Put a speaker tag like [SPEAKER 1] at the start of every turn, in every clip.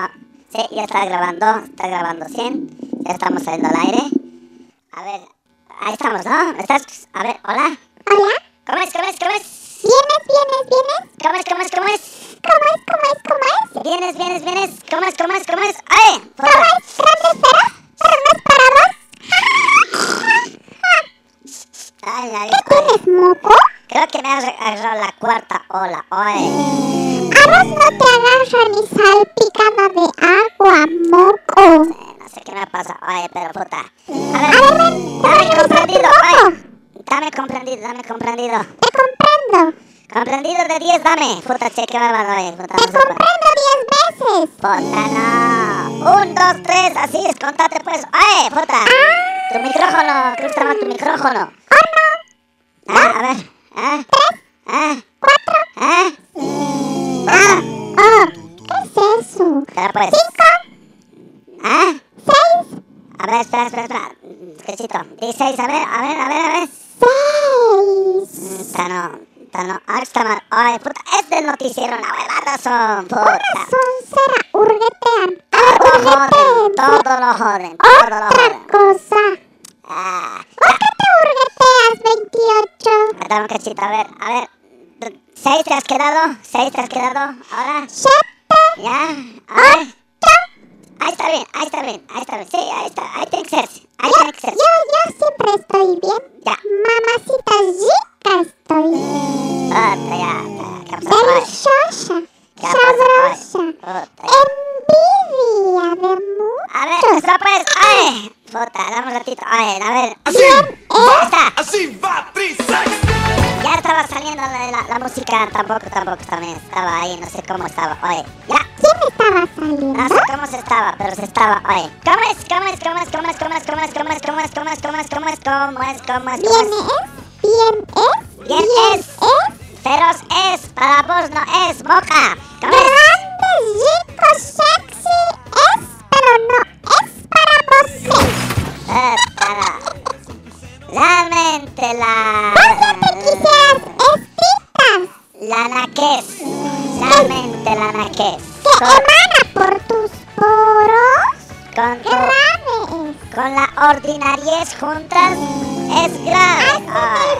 [SPEAKER 1] Ah, sí, ya está grabando, está grabando 100. Ya estamos saliendo al aire. A ver, ahí estamos, ¿no? ¿Estás? A ver, hola.
[SPEAKER 2] Hola.
[SPEAKER 1] ¿Cómo es, cómo es, cómo es?
[SPEAKER 2] ¿Vienes, vienes, vienes?
[SPEAKER 1] ¿Cómo es, cómo es, cómo es?
[SPEAKER 2] ¿Cómo es, cómo es, cómo es?
[SPEAKER 1] ¿Vienes, vienes, vienes? ¿Cómo es, cómo es, cómo es? ¡Ay!
[SPEAKER 2] ¿Cómo es? ¿Grande espera? ¿Pero no es para vos?
[SPEAKER 1] Ay, nariz,
[SPEAKER 2] ¿Qué tienes, moco?
[SPEAKER 1] Creo que me has agarrado la cuarta ola. Oye,
[SPEAKER 2] A vos no te agarra ni salpicada de agua, moco.
[SPEAKER 1] no sé qué me pasa. Oye, pero puta. A
[SPEAKER 2] A
[SPEAKER 1] ver, dame comprendido. Oye, dame comprendido, dame comprendido.
[SPEAKER 2] Te comprendo.
[SPEAKER 1] Comprendido de 10, dame. Puta, che, qué bárbaro, oye. Puta,
[SPEAKER 2] Te
[SPEAKER 1] no se puede.
[SPEAKER 2] comprendo diez veces.
[SPEAKER 1] Puta, no. Un, dos, tres, así es, contate pues. ¡Oye, puta! Tu micrófono, creo que tu micrófono. Ah, a ver. Ah,
[SPEAKER 2] Cuatro. Oh, ¿qué es eso?
[SPEAKER 1] espera pues.
[SPEAKER 2] Cinco. Seis.
[SPEAKER 1] a ver, espera, espera, espera. 16, a ver, a ver, a ver, a ver.
[SPEAKER 2] Seis.
[SPEAKER 1] Mm, Está no, está no. Ah, está mal. Oye, puta, es del noticiero, una huevada son,
[SPEAKER 2] Una
[SPEAKER 1] puta.
[SPEAKER 2] soncera urgetean.
[SPEAKER 1] Todo lo joden, todo lo joden, todo lo
[SPEAKER 2] Otra
[SPEAKER 1] joden.
[SPEAKER 2] cosa.
[SPEAKER 1] Ah,
[SPEAKER 2] ¿Por qué te urgeteas, 28?
[SPEAKER 1] me da un cachito, a ver, a ver. ¿Seis te has quedado? ¿Seis te has quedado? Ahora,
[SPEAKER 2] Siete.
[SPEAKER 1] ya, a ver. Ahí está bien, ahí está bien, ahí está bien. Sí, ahí está, ahí tiene que ser. Ahí tiene que ser.
[SPEAKER 2] Yo, yo siempre estoy bien.
[SPEAKER 1] Ya.
[SPEAKER 2] Mamacita rica estoy.
[SPEAKER 1] Puta, ya, ya,
[SPEAKER 2] Deliciosa. Sabrosa. Envidia de muchos.
[SPEAKER 1] A ver, está pues. Ay, puta, dame un ratito. Ay, a ver.
[SPEAKER 3] Así,
[SPEAKER 1] Ya está.
[SPEAKER 3] así va.
[SPEAKER 1] Ya estaba saliendo la, la, la música, tampoco, tampoco también estaba ahí, no sé cómo estaba. Oye, ya,
[SPEAKER 2] ¿Quién estaba saliendo?
[SPEAKER 1] no sé cómo se estaba, pero se estaba. Oye, ¿cómo es, cómo es, cómo es, cómo es, cómo es, cómo es, cómo es, cómo es, cómo es, cómo es, cómo es, cómo es, cómo es,
[SPEAKER 2] Bien
[SPEAKER 1] cómo es?
[SPEAKER 2] es, bien es,
[SPEAKER 1] Bien es.
[SPEAKER 2] es.
[SPEAKER 1] Feroz es, para vos no es, moca. ¿Cómo es?
[SPEAKER 2] Grande, rico, sexy es, pero no es para
[SPEAKER 1] Realmente la...
[SPEAKER 2] Quisieras estitas
[SPEAKER 1] La naquez. Realmente la naquez.
[SPEAKER 2] que emana por tus poros.
[SPEAKER 1] Con,
[SPEAKER 2] ¡Qué
[SPEAKER 1] tu-
[SPEAKER 2] grave
[SPEAKER 1] con la ordinariez juntas es grave. Ay,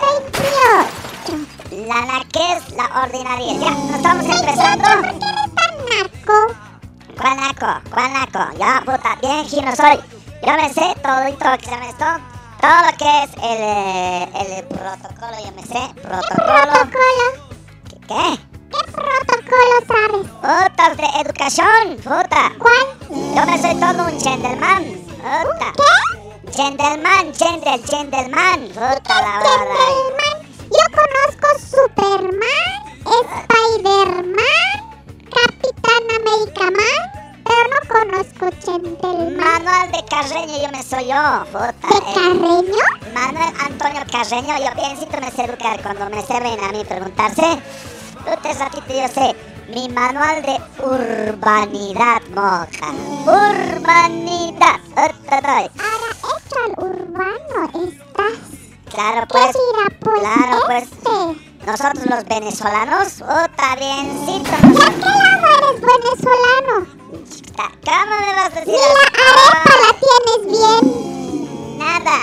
[SPEAKER 1] la naquez, la ordinariez. Ya, ¿no estamos empezando?
[SPEAKER 2] ¿Por qué eres tan narco?
[SPEAKER 1] ¿Cuál naco? ¿Cuál naco? Ya, puta, bien gino soy. Yo me sé todito que se llama esto. Todo lo que es el, el protocolo, yo me sé.
[SPEAKER 2] ¿Qué
[SPEAKER 1] Protocolo.
[SPEAKER 2] protocolo?
[SPEAKER 1] ¿Qué?
[SPEAKER 2] ¿Qué protocolo sabes?
[SPEAKER 1] Putas de educación, puta.
[SPEAKER 2] ¿Cuál?
[SPEAKER 1] Yo me soy todo un gentleman. Puta.
[SPEAKER 2] ¿Qué?
[SPEAKER 1] Gentleman, gentle, gentleman. Puta la.
[SPEAKER 2] Gentleman. Yo conozco Superman, Spider-Man, Capitán América Man, pero no conozco Gentleman.
[SPEAKER 1] Manuel de Carreño, yo me soy yo, puta.
[SPEAKER 2] ¿De
[SPEAKER 1] eh.
[SPEAKER 2] Carreño?
[SPEAKER 1] Manuel Antonio Carreño, yo biencito me sé educar cuando me sirven a mí preguntarse. Tú ratito yo sé. Mi manual de urbanidad, moja. Urbanidad.
[SPEAKER 2] Ahora hecho al urbano estás.
[SPEAKER 1] Claro,
[SPEAKER 2] ¿Qué
[SPEAKER 1] pues.
[SPEAKER 2] pues
[SPEAKER 1] Claro, pues.
[SPEAKER 2] Este?
[SPEAKER 1] Nosotros los venezolanos, puta, biencito.
[SPEAKER 2] ¿De qué lado eres venezolano?
[SPEAKER 1] ¿Cómo me vas a decir
[SPEAKER 2] Ni la arepa la tienes bien.
[SPEAKER 1] Nada.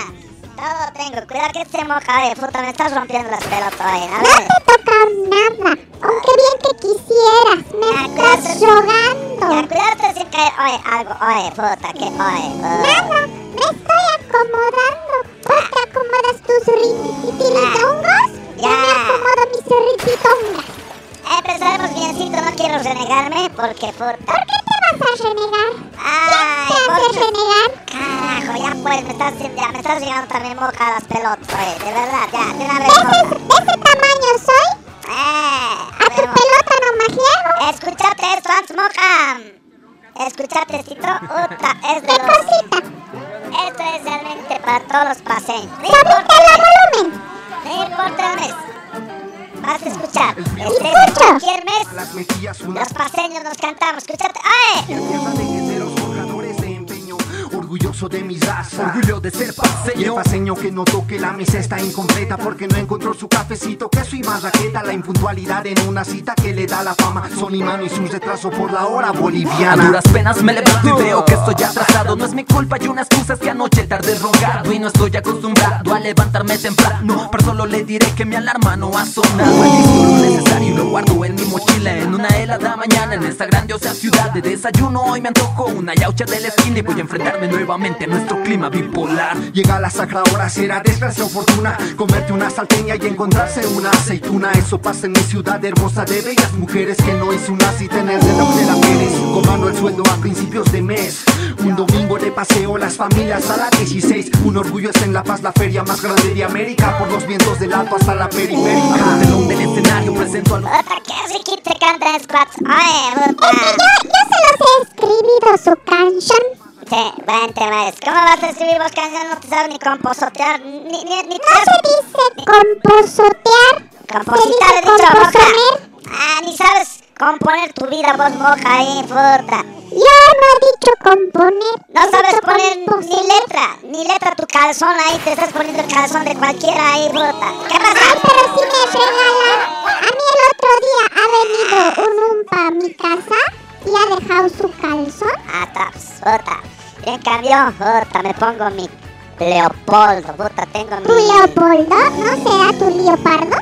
[SPEAKER 1] Todo tengo. Cuidado que se moja, eh. Puta, me estás rompiendo las pelotas, eh. A
[SPEAKER 2] No
[SPEAKER 1] ver.
[SPEAKER 2] te toca nada, aunque bien que quisieras. Me
[SPEAKER 1] Ya,
[SPEAKER 2] estás
[SPEAKER 1] cuídate.
[SPEAKER 2] rogando.
[SPEAKER 1] Ya, cuidarte sin caer. Oye, algo. Oye, puta, que. Oye. uh.
[SPEAKER 2] Nada, me estoy acomodando. ¿Vos te acomodas tus ripitilidongos? Yo
[SPEAKER 1] Ya.
[SPEAKER 2] Me acomodo mis ripitongas.
[SPEAKER 1] Empezaremos biencito, no quiero renegarme porque
[SPEAKER 2] ¿Por
[SPEAKER 1] puta.
[SPEAKER 2] qué te vas a renegar?
[SPEAKER 1] Ay,
[SPEAKER 2] ¿Quién te hace
[SPEAKER 1] porque.
[SPEAKER 2] renegar?
[SPEAKER 1] Carajo, ya pues, me estás, ya, me estás llegando también moja a las pelotas, oye. De verdad, ya, de una vez.
[SPEAKER 2] ¿De ese, de ese tamaño soy?
[SPEAKER 1] Eh,
[SPEAKER 2] ¿A tu pelota no más llego?
[SPEAKER 1] Escúchate esto, antes moja. Escúchate, Cito. Puta, es de
[SPEAKER 2] ¿Qué
[SPEAKER 1] los.
[SPEAKER 2] cosita?
[SPEAKER 1] Esto es realmente para todos los paseños. Mes.
[SPEAKER 2] volumen.
[SPEAKER 1] No importa el mes. Vas a escuchar.
[SPEAKER 2] Este
[SPEAKER 1] cualquier mes. Los paseños nos cantamos. Escuchate. ¡Ay!
[SPEAKER 3] Orgulloso de mi raza.
[SPEAKER 4] Orgullo de ser
[SPEAKER 3] Y el
[SPEAKER 4] paseño.
[SPEAKER 3] paseño que notó que la mesa está incompleta porque no encontró su cafecito, queso y marraqueta. La impuntualidad en una cita que le da la fama. Son mano y su retraso por la hora
[SPEAKER 4] A
[SPEAKER 3] boliviana.
[SPEAKER 4] duras penas me levanto y veo que estoy atrasado No es mi culpa y una excusa es que anoche tarde roncado Y no estoy acostumbrado a levantarme temprano Pero solo le diré que mi alarma no ha sonado lo necesario lo guardo en mi mochila En una helada mañana en esta grandiosa ciudad De desayuno hoy me antojo una yaucha de la esquina Y voy a enfrentarme nuevamente nuestro clima bipolar.
[SPEAKER 3] Llega la sacra hora, será desgracia o fortuna Comerte una salteña y encontrarse una aceituna. Eso pasa en mi ciudad hermosa de bellas mujeres Que no hizo una cita en el reloj de la Pérez Comando el sueldo a principios de mes. Un domingo de paseo, las familias a la 16 Un orgullo es en La Paz, la feria más grande de América. Por los vientos del alto hasta la periférica.
[SPEAKER 4] Del escenario presento a los
[SPEAKER 1] qué riquito te cantan squats. Oye, puta.
[SPEAKER 2] Yo, yo se los he escribido su canción.
[SPEAKER 1] Sí, buen tema es. ¿Cómo vas a escribir vos canciones? No te sabes ni composotear, ni, ni, ni
[SPEAKER 2] No se dice composotear.
[SPEAKER 1] Compositar, he dicho, moja.
[SPEAKER 2] componer.
[SPEAKER 1] Ah, ni sabes componer tu vida vos, moja ahí, puta.
[SPEAKER 2] Yo no he dicho componer.
[SPEAKER 1] No sabes poner ni
[SPEAKER 2] componer.
[SPEAKER 1] letra, ni letra tu calzón ahí, te estás poniendo el calzón de cualquiera ahí, puta. ¿Qué
[SPEAKER 2] Ay,
[SPEAKER 1] pasa?
[SPEAKER 2] pero si me regalan. A mí el otro día ha venido un umpa a mi casa y ha dejado su calzón.
[SPEAKER 1] Ah, taps, puta. En cambio, puta, me pongo mi Leopoldo, puta, tengo
[SPEAKER 2] ¿Tu
[SPEAKER 1] mi...
[SPEAKER 2] Leopoldo? ¿No será tu leopardo?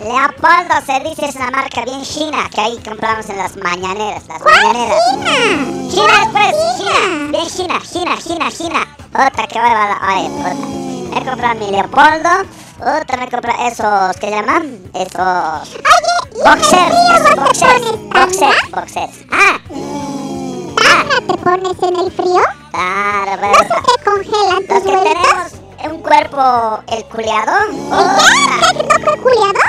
[SPEAKER 1] Leopoldo se dice es una marca bien china que ahí compramos en las mañaneras, las
[SPEAKER 2] ¿Cuál
[SPEAKER 1] mañaneras.
[SPEAKER 2] China?
[SPEAKER 1] China después,
[SPEAKER 2] China?
[SPEAKER 1] China, bien China, China, China, China. Puta, que hueva, oye, puta. Me he comprado mi Leopoldo, puta, me he comprado esos, ¿qué llaman? Esos...
[SPEAKER 2] Oye, ¿y
[SPEAKER 1] Boxers, esos boxers, boxers, boxers. Ah,
[SPEAKER 2] ¿Tanga te pones en el frío?
[SPEAKER 1] claro,
[SPEAKER 2] ¿No
[SPEAKER 1] pues.
[SPEAKER 2] se te congelan tus
[SPEAKER 1] que
[SPEAKER 2] vueltas?
[SPEAKER 1] tenemos un cuerpo, el culiado.
[SPEAKER 2] ¿Qué? ¿Qué? ¿No calculado?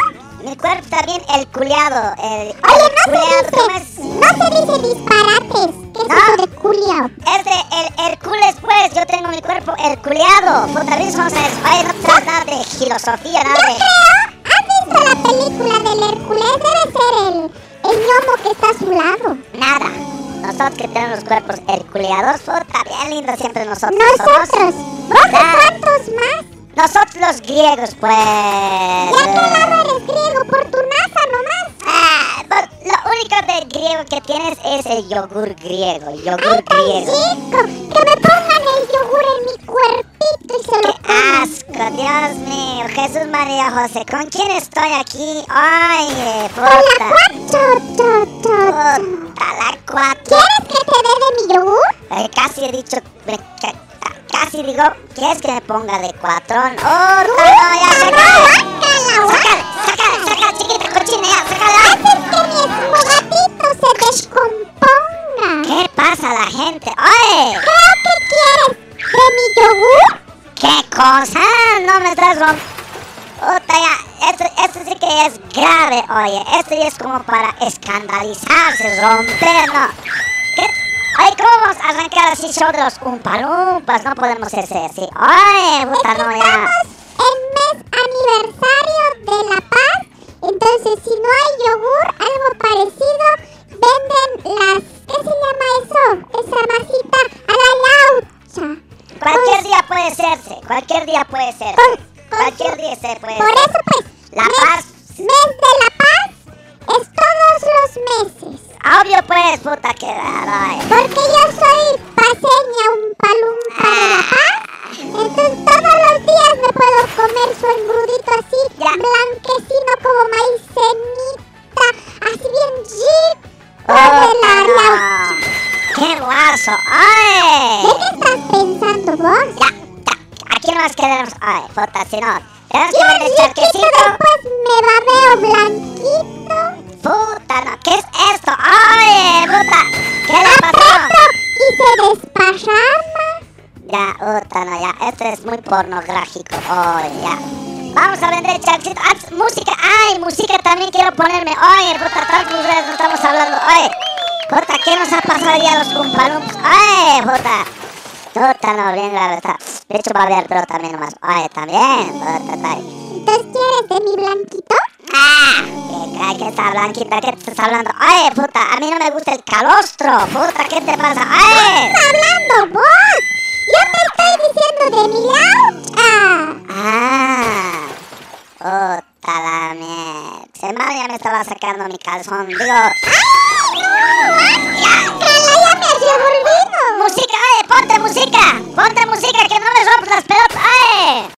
[SPEAKER 1] Mi cuerpo también, el culiado. El,
[SPEAKER 2] Oye,
[SPEAKER 1] el
[SPEAKER 2] no
[SPEAKER 1] culiado,
[SPEAKER 2] se dice, no se dice disparates. ¿Qué es
[SPEAKER 1] No.
[SPEAKER 2] eso de culiao?
[SPEAKER 1] Es de el Hércules, pues. Yo tengo mi cuerpo herculeado. Puta, ¿ves cómo sabes? Oye, no te nada de filosofía, nada de.
[SPEAKER 2] ¿Has visto la película del Hércules? Debe ser el, el gnomo que está a su lado.
[SPEAKER 1] Nosotros que tenemos los cuerpos herculeados, puta, bien lindos siempre nosotros.
[SPEAKER 2] Nosotros. ¿Vos de cuántos más?
[SPEAKER 1] Nosotros los griegos, pues.
[SPEAKER 2] ¿De qué lado eres griego? ¿Por tu NASA nomás?
[SPEAKER 1] Ah, pues, lo único de griego que tienes es el yogur griego. El yogur
[SPEAKER 2] ¡Ay, tan
[SPEAKER 1] griego.
[SPEAKER 2] rico! Que me pongan el yogur en mi cuerpito y se lo
[SPEAKER 1] ¡Qué asco! Dios mío, Jesús María José, ¿con quién estoy aquí? ¡Ay,
[SPEAKER 2] Hola,
[SPEAKER 1] puta!
[SPEAKER 2] cuatro, to, to, to.
[SPEAKER 1] ¡Puta, la cuatro!
[SPEAKER 2] ¿Quieres que te dé de mi yogur?
[SPEAKER 1] Eh, casi he dicho, me ca- casi digo, ¿quieres que me ponga de cuatrón? ¡Oh, no, ya, sácale!
[SPEAKER 2] ¡Guácala,
[SPEAKER 1] ¡Sácale, sácale, sácale, chiquita cochina, ya, sácale!
[SPEAKER 2] Haces que mi esmogatito se descomponga.
[SPEAKER 1] ¿Qué pasa la gente? ¡Oye!
[SPEAKER 2] Creo que quieres de mi yogur.
[SPEAKER 1] ¿Qué cosa? No me estás rompiendo. Puta, ya, esto, esto sí que es grave, oye. Esto ya es como para escandalizarse, romper, ¿no? ¿Qué? Ay, ¿cómo vamos a arrancar así show de los umpalumpas? No podemos hacer así. Ay, puta, no, ya.
[SPEAKER 2] En mes aniversario de La Paz. Entonces, si no hay yogur, algo parecido, venden las... ¿Qué se llama eso? Esa masita a la laucha.
[SPEAKER 1] Cualquier día puede serse, cualquier día puede ser.
[SPEAKER 2] Con- con
[SPEAKER 1] Cualquier día se puede
[SPEAKER 2] Por
[SPEAKER 1] ser.
[SPEAKER 2] eso, pues,
[SPEAKER 1] La Paz.
[SPEAKER 2] Mes de La Paz es todos los meses.
[SPEAKER 1] Obvio, pues, puta, que ay.
[SPEAKER 2] Porque yo soy paseña, un palumpa de La Paz. Entonces todos los días me puedo comer su engrudito así,
[SPEAKER 1] Ya.
[SPEAKER 2] blanquecino como maicenita, así bien rico de
[SPEAKER 1] Puta,
[SPEAKER 2] la laucha.
[SPEAKER 1] ¡Qué guaso! ¡Ay!
[SPEAKER 2] ¿De qué estás pensando vos?
[SPEAKER 1] Ya, ya, aquí no nos quedamos. Ay, puta, si no. Tenemos que el
[SPEAKER 2] después me babeo blanquito,
[SPEAKER 1] Puta, no. ¿Qué es esto? ¡Ay, puta! ¿Qué le pasó?
[SPEAKER 2] y se desparrama.
[SPEAKER 1] Ya, puta, no, ya. Esto es muy pornográfico. Oye, ya. Vamos a vender el charquecito. Ah, música. ¡Ay, música también quiero ponerme! Oye, puta, tantos ustedes no estamos hablando. Oye, puta, ¿qué nos ha pasado ya a los cumpalumps? ¡Ay, puta! Puta, no, bien grave está. De hecho, va a haber, pero también nomás. Oye, también.
[SPEAKER 2] Entonces, ¿quieres de mi blanquito?
[SPEAKER 1] ¡Ah! ¿Qué, qué, qué está blanquita? ¿Qué te estás hablando? ¡Ay, puta! A mí no me gusta el calostro. Puta, ¿qué te pasa? ¡Ay!
[SPEAKER 2] estás hablando vos? Yo hablando de Milau? Ah,
[SPEAKER 1] Ah. Puta la mierda. Hermano, ya me estaba sacando mi calzón. Digo,
[SPEAKER 2] Carla, ya me has revolvido.
[SPEAKER 1] música, ¡ay! ¡Ponte música! ¡Ponte música que no me rompes las pelotas! ¡Ay!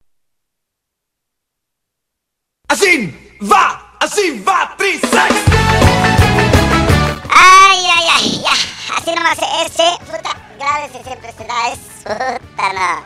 [SPEAKER 5] Así va, así va, Trisex.
[SPEAKER 1] ¡Ay, ay, ay! Ya, así nomás ese, puta, grave si siempre se da, es puta, no.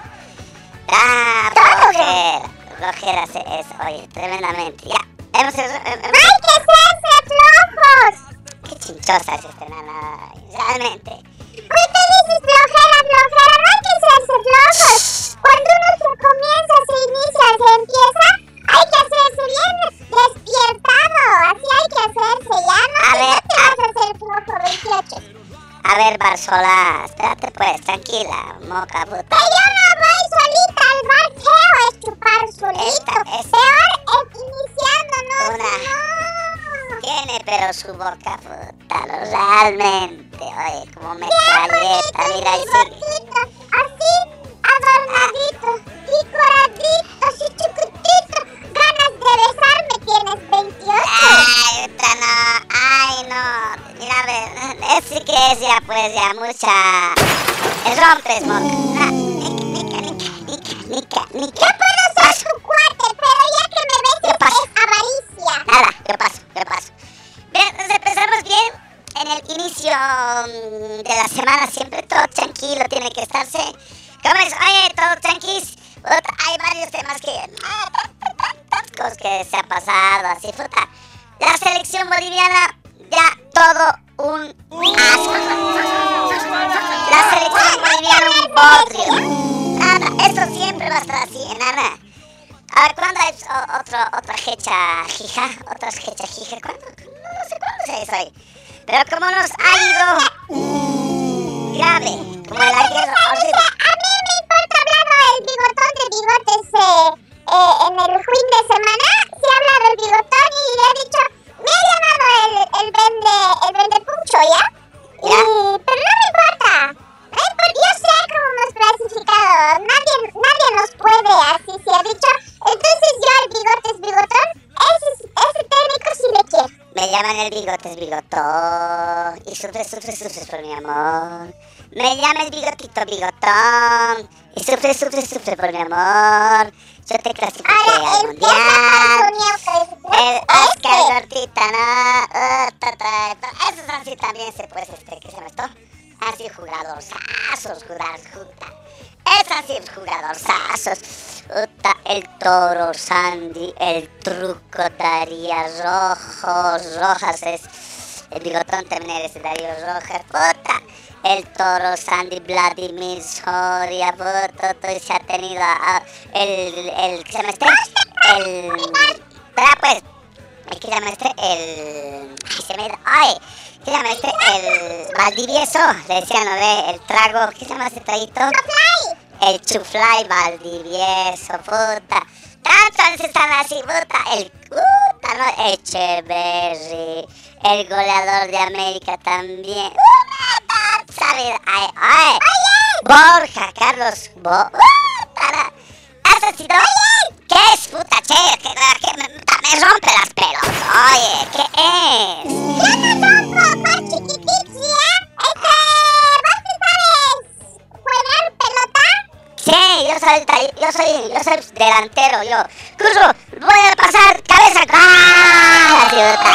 [SPEAKER 1] Ah, flojera, flojera se es, oye, tremendamente, ya. Hemos, em- em-
[SPEAKER 2] Hay que hacerse flojos.
[SPEAKER 1] Qué chinchosa es esta nana, realmente.
[SPEAKER 2] Hoy te dices flojera, flojera, no hay que hacerse flojos. Cuando uno se comienza, se inicia, se empieza, hay que hacerse bien despiertado. Así hay que hacerse, ya no,
[SPEAKER 1] A ver,
[SPEAKER 2] no te vas a hacer flojo 28.
[SPEAKER 1] A ver, Barzola, espérate pues, tranquila, moca puta.
[SPEAKER 2] Que yo no voy solita al bar, feo es chupar solito.
[SPEAKER 1] Esta es-
[SPEAKER 2] Peor es iniciando, no,
[SPEAKER 1] Una.
[SPEAKER 2] no.
[SPEAKER 1] Tiene pero su boca puta, realmente, oye, como metralleta, mira, y sigue.
[SPEAKER 2] Así, adornadito, decoradito, así chiquitito. Ganas de besarme tienes 28.
[SPEAKER 1] Ay, esta no, ay no, mira, ve, ese que es ya pues ya mucha, es rompes, moca. Pasado,
[SPEAKER 2] así, bigotón.
[SPEAKER 1] Y sufres, sufres, sufres por mi amor. Me llama el bigotito bigotón. Y sufres, sufres, sufres por mi amor. Yo te clasifiqué
[SPEAKER 2] Ahora
[SPEAKER 1] al mundial. El. Oscar Gordita, ¿no? Ah, ta. Esos así también se puede, este, ¿qué se llama esto? Así jugadorzazos, jugar, juta. Es así jugadorzazos. Puta, el toro Sandy, el truco Daría Rojos, Rojas es... El bigotón también es Darío Rojas, puta. El toro Sandy Vladimir Soria, puta, todo se ha tenido a- el, el, ¿qué se llama este? El, espera pues, el que se llama este, el, ay, se me ha ido, ay, ¿qué se llama este? El Valdivieso, le decían, ¿no ve? El trago, ¿qué se llama ese traguito? El chuflay Valdivieso, puta. Tantos están así, puta. El puta, ¿no? Echeverry. El goleador de América también. ¿Sabes? Ay, ay. Borja, Carlos. Bo puta, ¿no? Has sido. ¿Qué es, puta, che? Que, que me, me rompe las pelotas. Oye, ¿qué es?
[SPEAKER 2] Yo no son como chiquititos, ¿ya? Este, ¿vos sabes jugar pelota?
[SPEAKER 1] Sí, yo soy, yo soy, yo soy delantero, yo. Curso, voy a pasar cabeza. ¡Ah!
[SPEAKER 2] La pelota.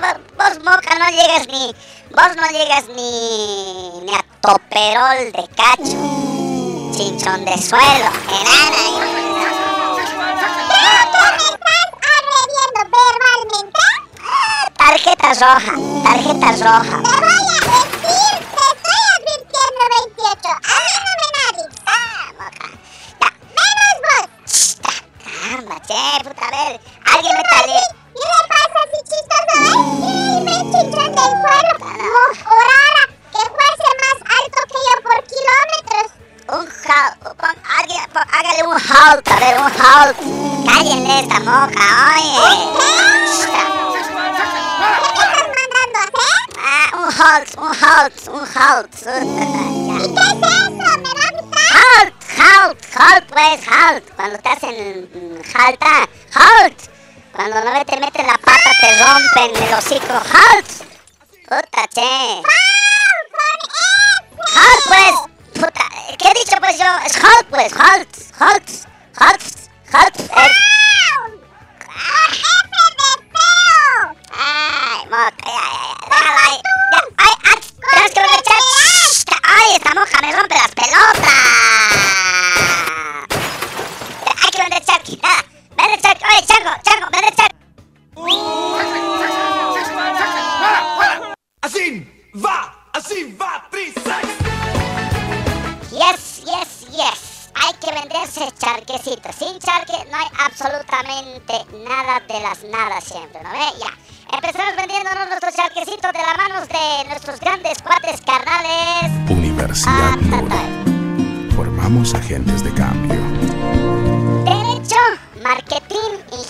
[SPEAKER 1] Vos, vos, moca, no llegas ni. Vos no llegas ni. ni a toperol de cacho. Chinchón de suelo. Enana. Roja. Tarjeta roja.
[SPEAKER 2] Te voy a decir, te estoy advirtiendo 28. A mí no me nadie.
[SPEAKER 1] Ah, moca. Ya.
[SPEAKER 2] Menos vos.
[SPEAKER 1] Calma, che, puta, a ver. Alguien me talé.
[SPEAKER 2] ¿Y le pasa así chistoso, eh? Y me chinchón del suelo. Mojorara, que fuese más alto que yo por kilómetros.
[SPEAKER 1] Un halt, pon- alguien, pon- hágale un halt, a ver, un halt. Cállenle esta moca, oye. Halt, un halt.
[SPEAKER 2] ¿Y qué es eso? ¿Me va a avisar?
[SPEAKER 1] Halt, halt, halt, pues, halt. Cuando te hacen halta, halt. Cuando no te meten la pata, te rompen el hocico, halt. Puta, che.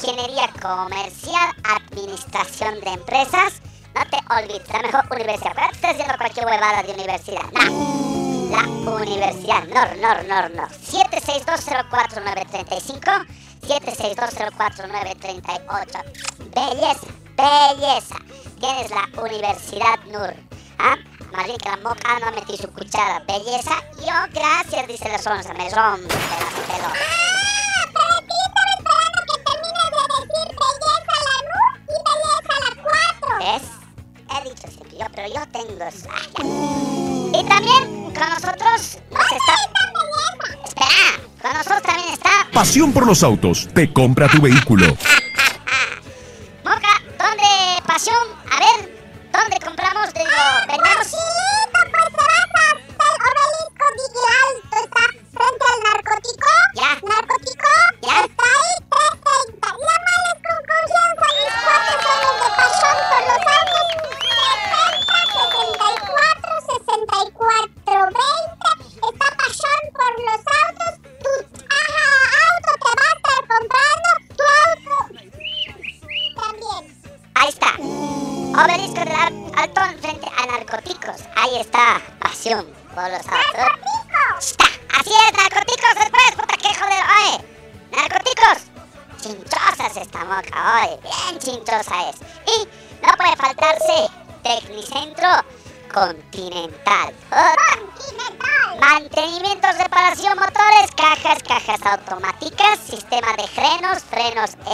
[SPEAKER 1] Ingeniería comercial, administración de empresas. No te olvides, la mejor universidad. ¿Para estás haciendo cualquier huevada de universidad? La Universidad Nor, Nor, Nor, Nor. 762049935, 762049938. Belleza, belleza. Tienes la Universidad Nur. ¿Ah? La moca no metí su cuchara. Belleza. Yo, gracias, dice la sonza. Me rompe las pelotas. ¿Ves? He dicho siempre yo, pero yo tengo... ay, ya. Y también con nosotros nos está... Espera, con nosotros también está...
[SPEAKER 6] Pasión por los autos. Te compra tu vehículo.
[SPEAKER 1] Moca, ¿dónde pasión? A ver, ¿dónde compramos? Digo, vendemos...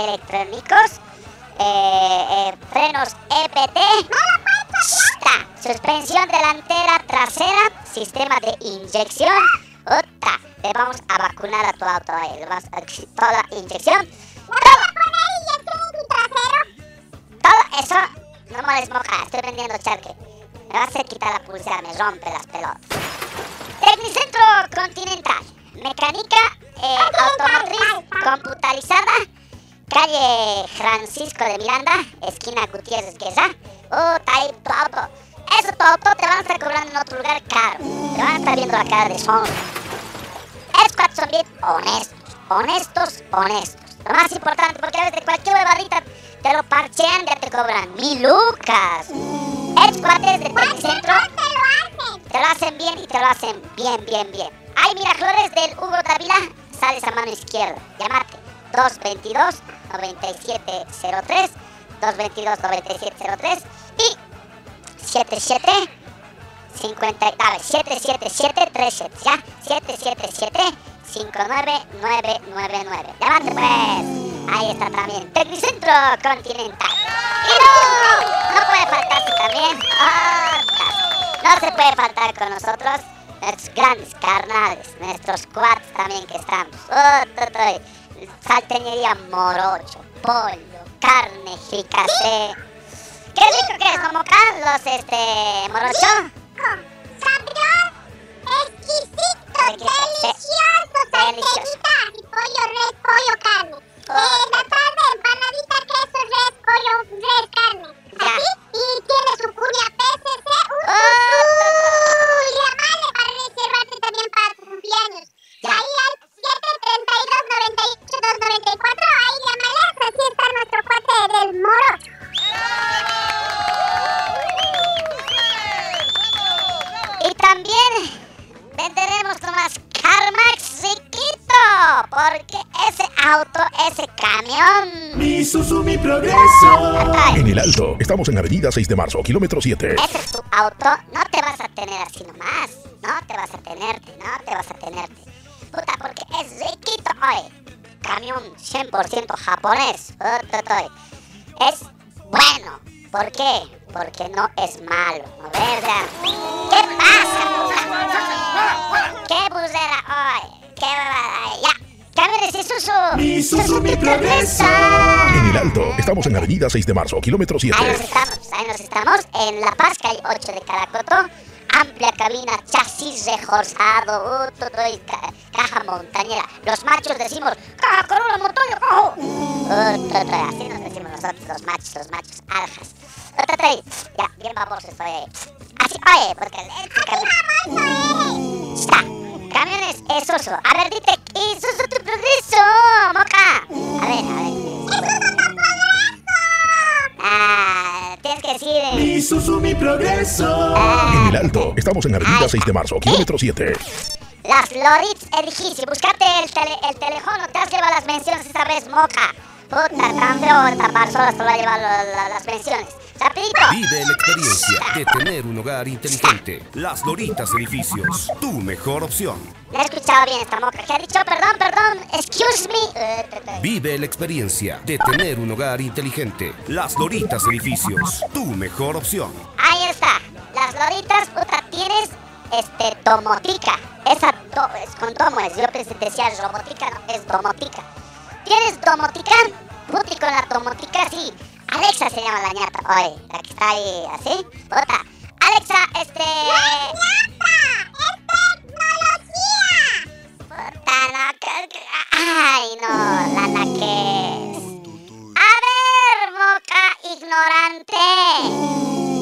[SPEAKER 1] electrónicos, eh, eh, frenos EPT, suspensión delantera, trasera, sistema de inyección. Uta, te vamos a vacunar a tu auto, le vamos a toda inyección. Todo, todo eso, no me desmoja, estoy vendiendo charque. Me va a hacer quitar la pulsera, me rompe las pelotas. Tecnicentro Continental. Mecánica eh, automotriz computarizada. Calle Francisco de Miranda, esquina Gutiérrez Guerra. Oh, ahí tu auto. Eso tu auto te van a estar cobrando en otro lugar caro. Te van a estar viendo la cara de son. Es cuatro son bien honestos. Honestos, honestos. Lo más importante, porque a veces cualquier huevadita te lo parchean, ya te cobran mil lucas. Es cuates de Tecnicentro. Te lo hacen bien y te lo hacen bien, bien, bien. Hay Miraflores del Hugo Dávila, sales a mano izquierda. Llámate 222-9703, 222-9703 y 77 50, dale, 77737, ¿ya? 777 59999. Llámate pues. Ahí está también. Tecnicentro Continental. Y no, no puede faltarse también. otras. No se puede faltar con nosotros nuestros grandes carnales, nuestros cuates también que estamos. Oh, salteñería morocho, pollo, carne, fricasé. Qué rico que es como acá los este morocho.
[SPEAKER 2] Sabroso, exquisito, delicioso, salsita y pollo, res, pollo, carne. Eh, la tarde, empanadita, queso, res, pollo, res, carne. Así,
[SPEAKER 6] estamos en Avenida 6 de Marzo, kilómetro 7.
[SPEAKER 1] Ese es tu auto, no te vas a tener así nomás. No te vas a tenerte, no te vas a tenerte. Puta, porque es riquito, oye. Camión 100% japonés. Es bueno. ¿Por qué? Porque no es
[SPEAKER 6] estamos en Avenida 6 de Marzo, kilómetro 7.
[SPEAKER 1] Ahí nos estamos, ahí nos estamos, en La Paz, calle 8 de Caracoto. Amplia cabina, chasis reforzado, uh, todo y ca- caja montañera. Los
[SPEAKER 6] estamos en Avenida 6 de Marzo, kilómetro 7.
[SPEAKER 1] Las Loritz edificio. Buscate el, tele, el teléfono. Te has llevado las menciones esta vez, moca. Puta, tan feo tapar solas te va a llevar las menciones. Rapidito.
[SPEAKER 7] Vive la experiencia de tener un hogar inteligente. Las Doritas Edificios, tu mejor opción.
[SPEAKER 1] No he escuchado bien esta moca. ¿Qué ha dicho? Perdón, perdón. Excuse me. Eh,
[SPEAKER 7] Vive la experiencia de tener un hogar inteligente. Las Doritas Edificios, tu mejor opción.
[SPEAKER 1] Ahí está. Tienes este domotica. Esa do- es con domo es. Yo pensé decía robotica, no, es domotica. ¿Tienes domotica? Puti con la domotica, sí. Alexa se llama la ñata. Oye, la que está ahí así. Puta. Alexa, este. Puta, no, que- que- Ay, no, la naques. A ver, moca ignorante.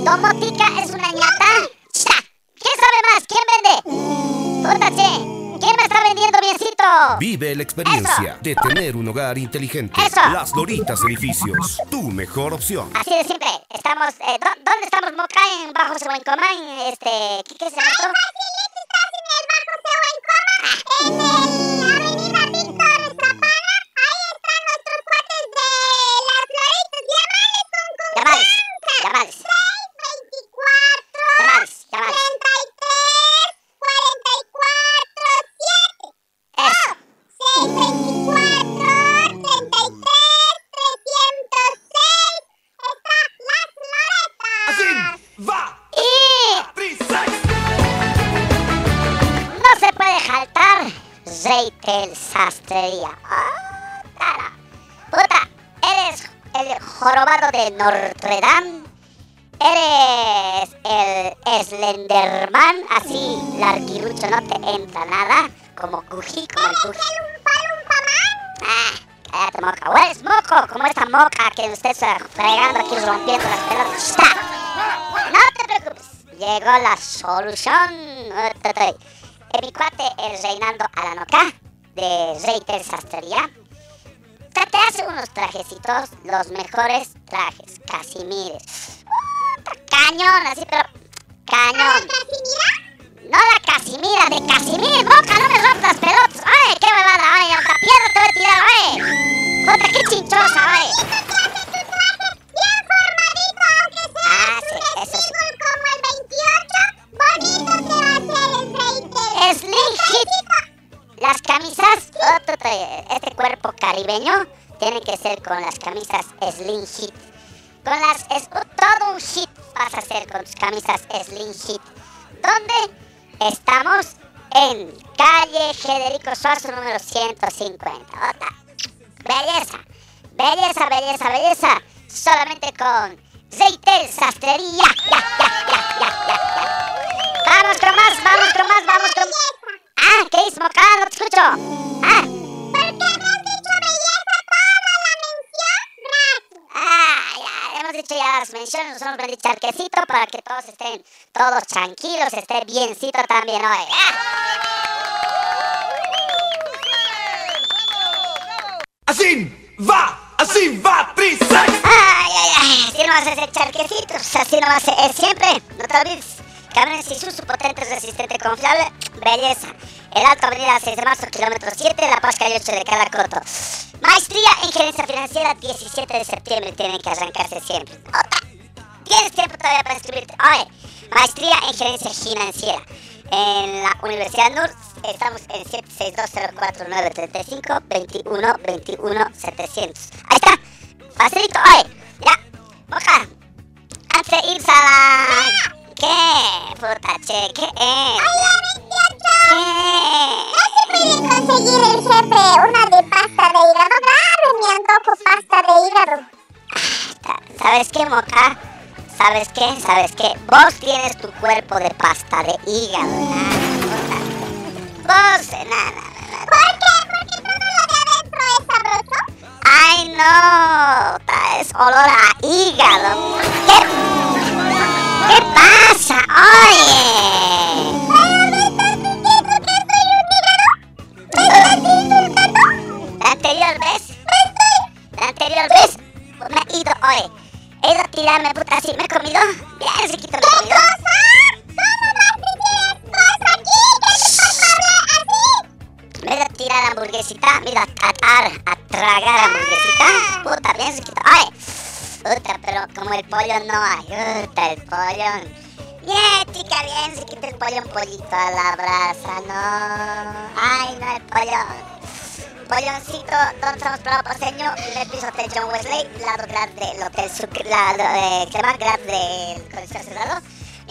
[SPEAKER 1] ¿Domotica es una ñata? ¿Quién sabe más? ¿Quién vende? Uh. ¿Quién me está vendiendo biencito?
[SPEAKER 7] Vive la experiencia de tener un hogar inteligente.
[SPEAKER 1] Eso.
[SPEAKER 7] Las Doritas Edificios, tu mejor opción.
[SPEAKER 1] Así de simple. Estamos, eh, ¿dónde estamos? Moca, en Bajo Sehuencomán, este, ¿qué, qué
[SPEAKER 2] se llama? Ay, facilito, estás en el Bajo Sehuencomán, en el...
[SPEAKER 1] Llamales. Llamales. 624 42,
[SPEAKER 2] 43, 44, 7.
[SPEAKER 1] Oh,
[SPEAKER 2] 624, 33, 306. Está las
[SPEAKER 5] va.
[SPEAKER 1] Y... No se puede saltar Reitel Sastrería. Oh. Puta, eres el jorobado de Notre Dame Eres el Slenderman. Así, larguirucho, no te entra nada. Como Cují, como el Cují. Ah, cállate, moca. O eres moco, como esta moca que usted está fregando aquí, rompiendo las pelotas. ¡Está! No te preocupes, llegó la solución. Mi cuate, el Reinaldo Alanoca, de Reitel Sastrería, te te hace unos trajecitos, los mejores trajes, Casimires. Cañón, así, pero cañón. No la Casimira, de Casimir, boca, no me rompas pelotas. Ay, qué babada, ay, hasta piedra te voy a tirar, ay. Puta, qué chinchosa, ay. Ah, sí, eso sí.
[SPEAKER 2] Como el 28, bonito te va a hacer el Reitel.
[SPEAKER 1] Slim Hit. Las camisas, otro te- este cuerpo caribeño tiene que ser con las camisas Slim Hit. Con las, es todo un hit vas a hacer con tus camisas Slim Hit. ¿Dónde estamos? En calle Federico Suazo número 150. Ota. Belleza, belleza, belleza, belleza. Solamente con Zeitel Sastrería. Ya, ya, ya. Vamos con más, vamos con más, vamos con Ah, ¿qué es Moca? No te escucho. Ah. Ah, ya, dicho ya las menciones, nos hemos vendido charquecito para que todos estén todos tranquilos, esté biencito también hoy. Ah.
[SPEAKER 5] Así va. Así va. Trisex.
[SPEAKER 1] Ay, ay, ay, así no vas a hacer charquecitos, así no vas a es siempre, no te olvides. Camiones Isuzu potentes, resistente, confiable, belleza. El Alto Avenida 6 de marzo, kilómetro 7, La Paz, calle 8 de Calacoto. Maestría en gerencia financiera, 17 de septiembre, tienen que arrancarse siempre. Otra. Tienes tiempo todavía para inscribirte. Oye, maestría en gerencia financiera. En la Universidad NUR estamos en 762-04935 21 21 700. Ahí está. Facilito. Oye, ya. Moja. Antes de irse a la... ¿Qué? Puta, che, ¿qué es? ¿Qué?
[SPEAKER 2] pueden conseguir el jefe una de pasta de hígado. Claro, mi antojo pasta de hígado.
[SPEAKER 1] ¿Sabes qué, Moca? ¿Sabes qué? ¿Sabes qué? Vos tienes tu cuerpo de pasta de hígado. Nada. Vos, nada.
[SPEAKER 2] ¿Por qué? Porque todo lo de adentro es sabroso.
[SPEAKER 1] ¡Ay, no! Es olor a hígado. ¿Qué? ¿Qué pasa? Oye. La anterior vez, la anterior vez, me he ido, oye, he ido a tirarme, puta, así, me he comido, bien riquito me he comido. Me he ido a tirar hamburguesita, me he ido a, a, a tragar hamburguesita, puta, bien riquito, oye, puta, pero como el pollo no hay, puta, el pollo. Bien, chica, bien riquito el pollo, un pollito a la brasa, no, ay, no, el pollo. Polloncito, donde estamos probado paseño, el piso de John Wesley, lado grande del hotel Sucre, lado más grande del Coliseo Cerrado.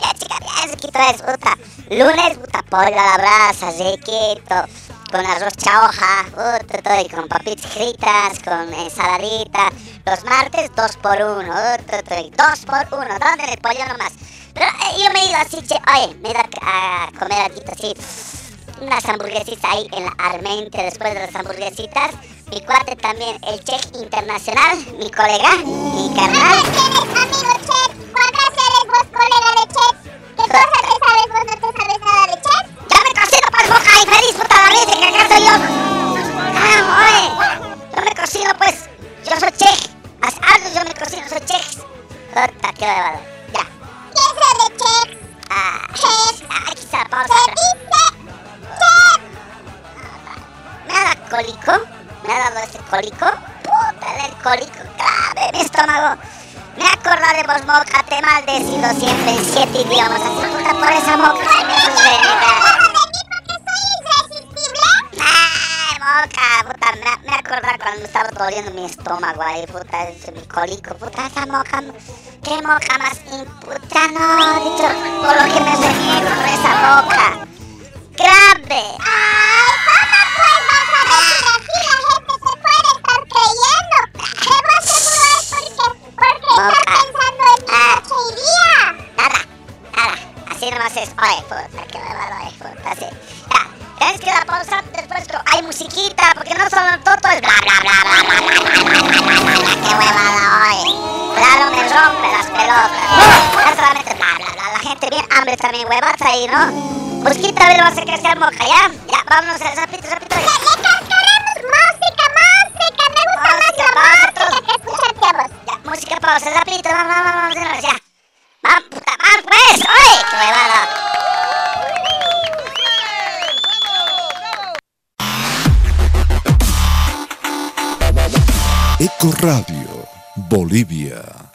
[SPEAKER 1] Ya chica, bien riquito es, puta. Lunes, puta, pollo a la brasa, riquito, con arroz puta, todo, y con papitas fritas, con ensaladita. Los martes, dos por uno, todo, y dos por uno, ¿dónde el pollo nomás? Pero eh, yo me he ido así, che, oye, me ido a, comer algo así unas hamburguesitas ahí en la Armente después de las hamburguesitas. Mi cuate también, el chef internacional, mi colega, mi carnal.
[SPEAKER 2] ¿Tienes amigo chef? ¿Cuántas eres vos colega de chef? ¿Qué cosa te sabes vos? ¿No te sabes
[SPEAKER 1] vida! ¿Que acaso yo? ¡Ah, oye! Yo me cocino pues, yo soy chef. Hace años yo me cocino, soy chef. Puta, qué bárbaro. Ya.
[SPEAKER 2] ¿Quién sabe chef?
[SPEAKER 1] Ah,
[SPEAKER 2] Chef.
[SPEAKER 1] ah, aquí está la pausa.
[SPEAKER 2] Se dice chef.
[SPEAKER 1] Me ha dado cólico, me ha dado ese cólico. Puta, el cólico grave en mi estómago. Me acordado de vos, Moca, te maldecido siempre en siete idiomas. Así, puta, por esa Moca Ay, Moca, puta, me, me he acordado cuando me estaba doliendo mi estómago ahí, puta, mi cólico, puta, esa Moca, qué Moca más imputa, no, dicho, por lo que me reniego por esa Moca. Grave.
[SPEAKER 2] Ay, ¿cómo pues vas a decir así? La gente se puede estar creyendo. Vos seguro es porque, porque estás
[SPEAKER 1] Boca.
[SPEAKER 2] pensando en mi
[SPEAKER 1] Ah.
[SPEAKER 2] noche y día.
[SPEAKER 1] Nada, nada. Así nomás es. Oye, puta, que me va oye, puta, así. Ya, tienes que la pausa hay musiquita, porque no solo todo es bla bla bla bla bla bla bla bla bla bla bla qué huevada oye. Claro, me rompe las pelotas. No solamente bla bla bla. La gente bien hambre también, huevadas ahí, ¿no? Musiquita, a ver, vamos a crecer moca, ¿ya? Ya, vámonos, rapidito, rapidito.
[SPEAKER 2] Le cascaremos música, música. Me gusta más la
[SPEAKER 1] música.
[SPEAKER 2] que escucharte a vos.
[SPEAKER 1] Ya, música, pausa, vamos, vamos, vamos,
[SPEAKER 8] Radio, Bolivia.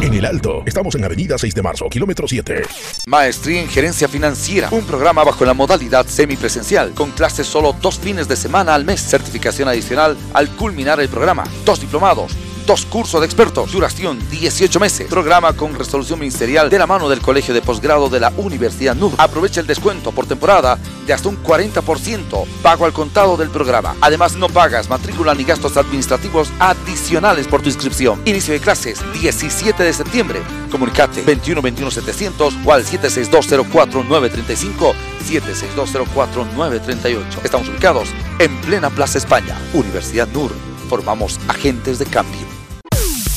[SPEAKER 6] En el Alto, estamos en Avenida 6 de Marzo, kilómetro 7.
[SPEAKER 9] Maestría en Gerencia Financiera, un programa bajo la modalidad semipresencial, con clases solo dos fines de semana al mes, certificación adicional al culminar el programa, dos diplomados, dos cursos de expertos, duración 18 meses, programa con resolución ministerial de la mano del Colegio de Posgrado de la Universidad NUR. Aprovecha el descuento por temporada de hasta un 40%, pago al contado del programa. Además, no pagas matrícula ni gastos administrativos adicionales por tu inscripción. Inicio de clases 17 de septiembre. Comunicate 21 21 700 o al 76204 935 76204 938. Estamos ubicados en plena Plaza España, Universidad NUR. Formamos agentes de cambio.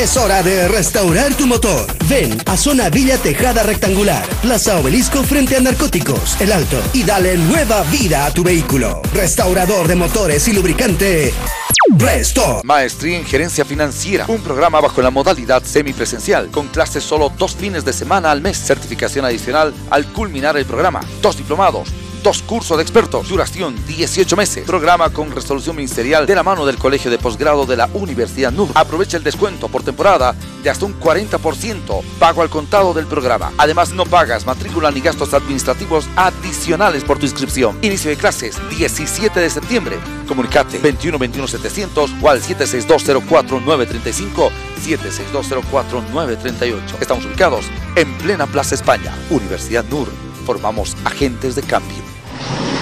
[SPEAKER 10] Es hora de restaurar tu motor. Ven a Zona Villa Tejada Rectangular, Plaza Obelisco frente a Narcóticos, El Alto, y dale nueva vida a tu vehículo. Restaurador de motores y lubricante. Restore.
[SPEAKER 9] Maestría en Gerencia Financiera, un programa bajo la modalidad semipresencial, con clases solo dos fines de semana al mes, certificación adicional al culminar el programa, dos diplomados, dos cursos de expertos, duración 18 meses, programa con resolución ministerial de la mano del Colegio de Posgrado de la Universidad NUR. Aprovecha el descuento por temporada de hasta un 40%, pago al contado del programa. Además, no pagas matrícula ni gastos administrativos adicionales por tu inscripción. Inicio de clases 17 de septiembre. Comunicate 21 21 700 o al 76204 935 76204 938. Estamos ubicados en plena Plaza España, Universidad NUR. Formamos agentes de cambio.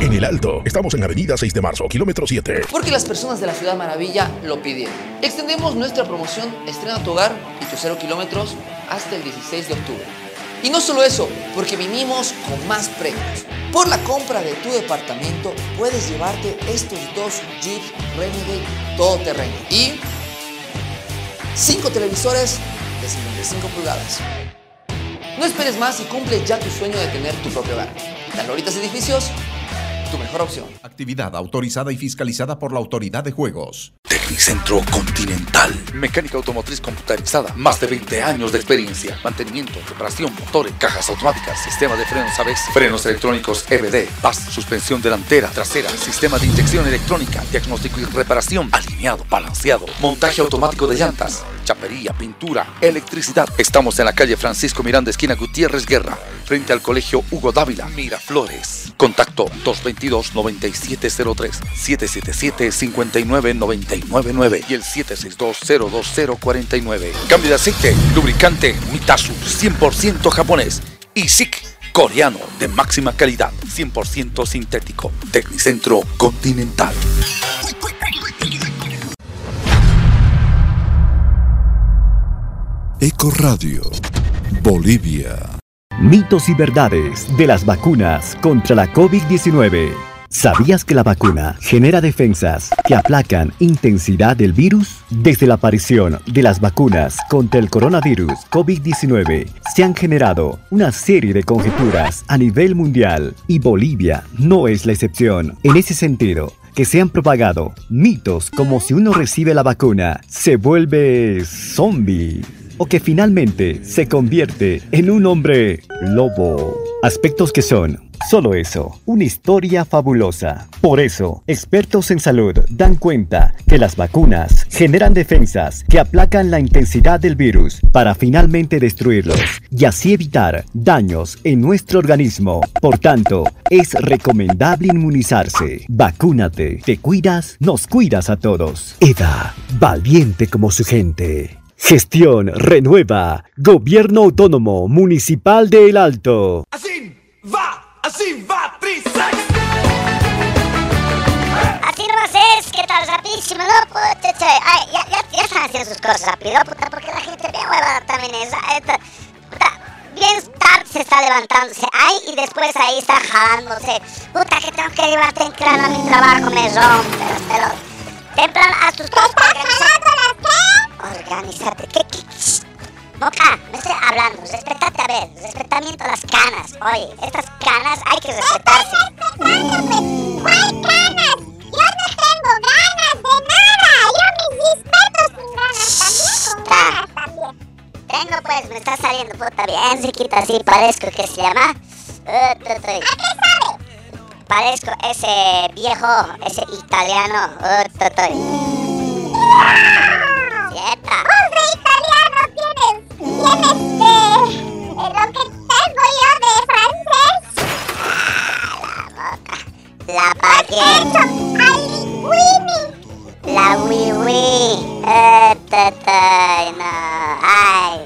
[SPEAKER 6] En el Alto, estamos en Avenida 6 de Marzo, kilómetro 7.
[SPEAKER 11] Porque las personas de la Ciudad Maravilla lo pidieron. Extendemos nuestra promoción Estrena tu hogar y tus cero kilómetros hasta el 16 de octubre. Y no solo eso, porque vinimos con más premios. Por la compra de tu departamento puedes llevarte estos dos Jeep Renegade todoterreno y 5 televisores de 55 pulgadas. No esperes más y cumple ya tu sueño de tener tu propio hogar. Las Loritas Edificios tu mejor opción.
[SPEAKER 12] Actividad autorizada y fiscalizada por la Autoridad de Juegos.
[SPEAKER 9] Tecnicentro Continental. Mecánica automotriz computarizada. Más de 20 años de experiencia. Mantenimiento, reparación, motores, cajas automáticas, sistema de frenos ABS, frenos electrónicos EBD, PAS, suspensión delantera, trasera, sistema de inyección electrónica, diagnóstico y reparación, alineado, balanceado, montaje automático de llantas, chapería, pintura, electricidad. Estamos en la calle Francisco Miranda, esquina Gutiérrez Guerra, frente al colegio Hugo Dávila, Miraflores. Contacto 222-9703, 777-59999 y el 762-02049. Cambio de aceite, lubricante Mitasu, 100% japonés. Y SIC, coreano, de máxima calidad, 100% sintético. Tecnicentro Continental.
[SPEAKER 8] Eco Radio, Bolivia.
[SPEAKER 13] Mitos y verdades de las vacunas contra la COVID-19. ¿Sabías que la vacuna genera defensas que aplacan intensidad del virus? Desde la aparición de las vacunas contra el coronavirus COVID-19 se han generado una serie de conjeturas a nivel mundial y Bolivia no es la excepción. En ese sentido, que se han propagado mitos como si uno recibe la vacuna se vuelve zombie o que finalmente se convierte en un hombre lobo. Aspectos que son, solo eso, una historia fabulosa. Por eso, expertos en salud dan cuenta que las vacunas generan defensas que aplacan la intensidad del virus para finalmente destruirlos y así evitar daños en nuestro organismo. Por tanto, es recomendable inmunizarse. Vacúnate, te cuidas, nos cuidas a todos. EDA, valiente como su gente. Gestión Renueva. Gobierno Autónomo Municipal de El Alto.
[SPEAKER 5] Así va, así va, Trisay.
[SPEAKER 1] Así nomás es, que tan rapidísimo, ¿no? puta, che, ay, ya, ya, ya están haciendo sus cosas rápido, puta, porque la gente bien huevada también es. esta- puta, bien tarde se está levantándose ahí y después ahí está jalándose. Puta, que tengo que llevar temprano a mi trabajo, me rompe las pelotas. Temprano a tus cosas. Organízate. ¿Qué, qué? Moca, me estoy hablando. Respetate, a ver. Respetamiento a las canas. Oye, estas canas hay que respetarse.
[SPEAKER 2] ¿Cuál ganas? Yo no tengo ganas de nada. Yo mis respetos sin ganas también, con ganas también.
[SPEAKER 1] Tengo pues, me está saliendo puta bien riquita así, parezco que se llama. Eh.
[SPEAKER 2] ¿A qué sabe?
[SPEAKER 1] Parezco ese viejo, ese italiano. Eh. Quieta.
[SPEAKER 2] Vos de italiano de, de lo que tengo yo de francés.
[SPEAKER 1] La baguette.
[SPEAKER 2] Eso, aliwini.
[SPEAKER 1] La wiwi. Eh, tu, tu, no. Ay.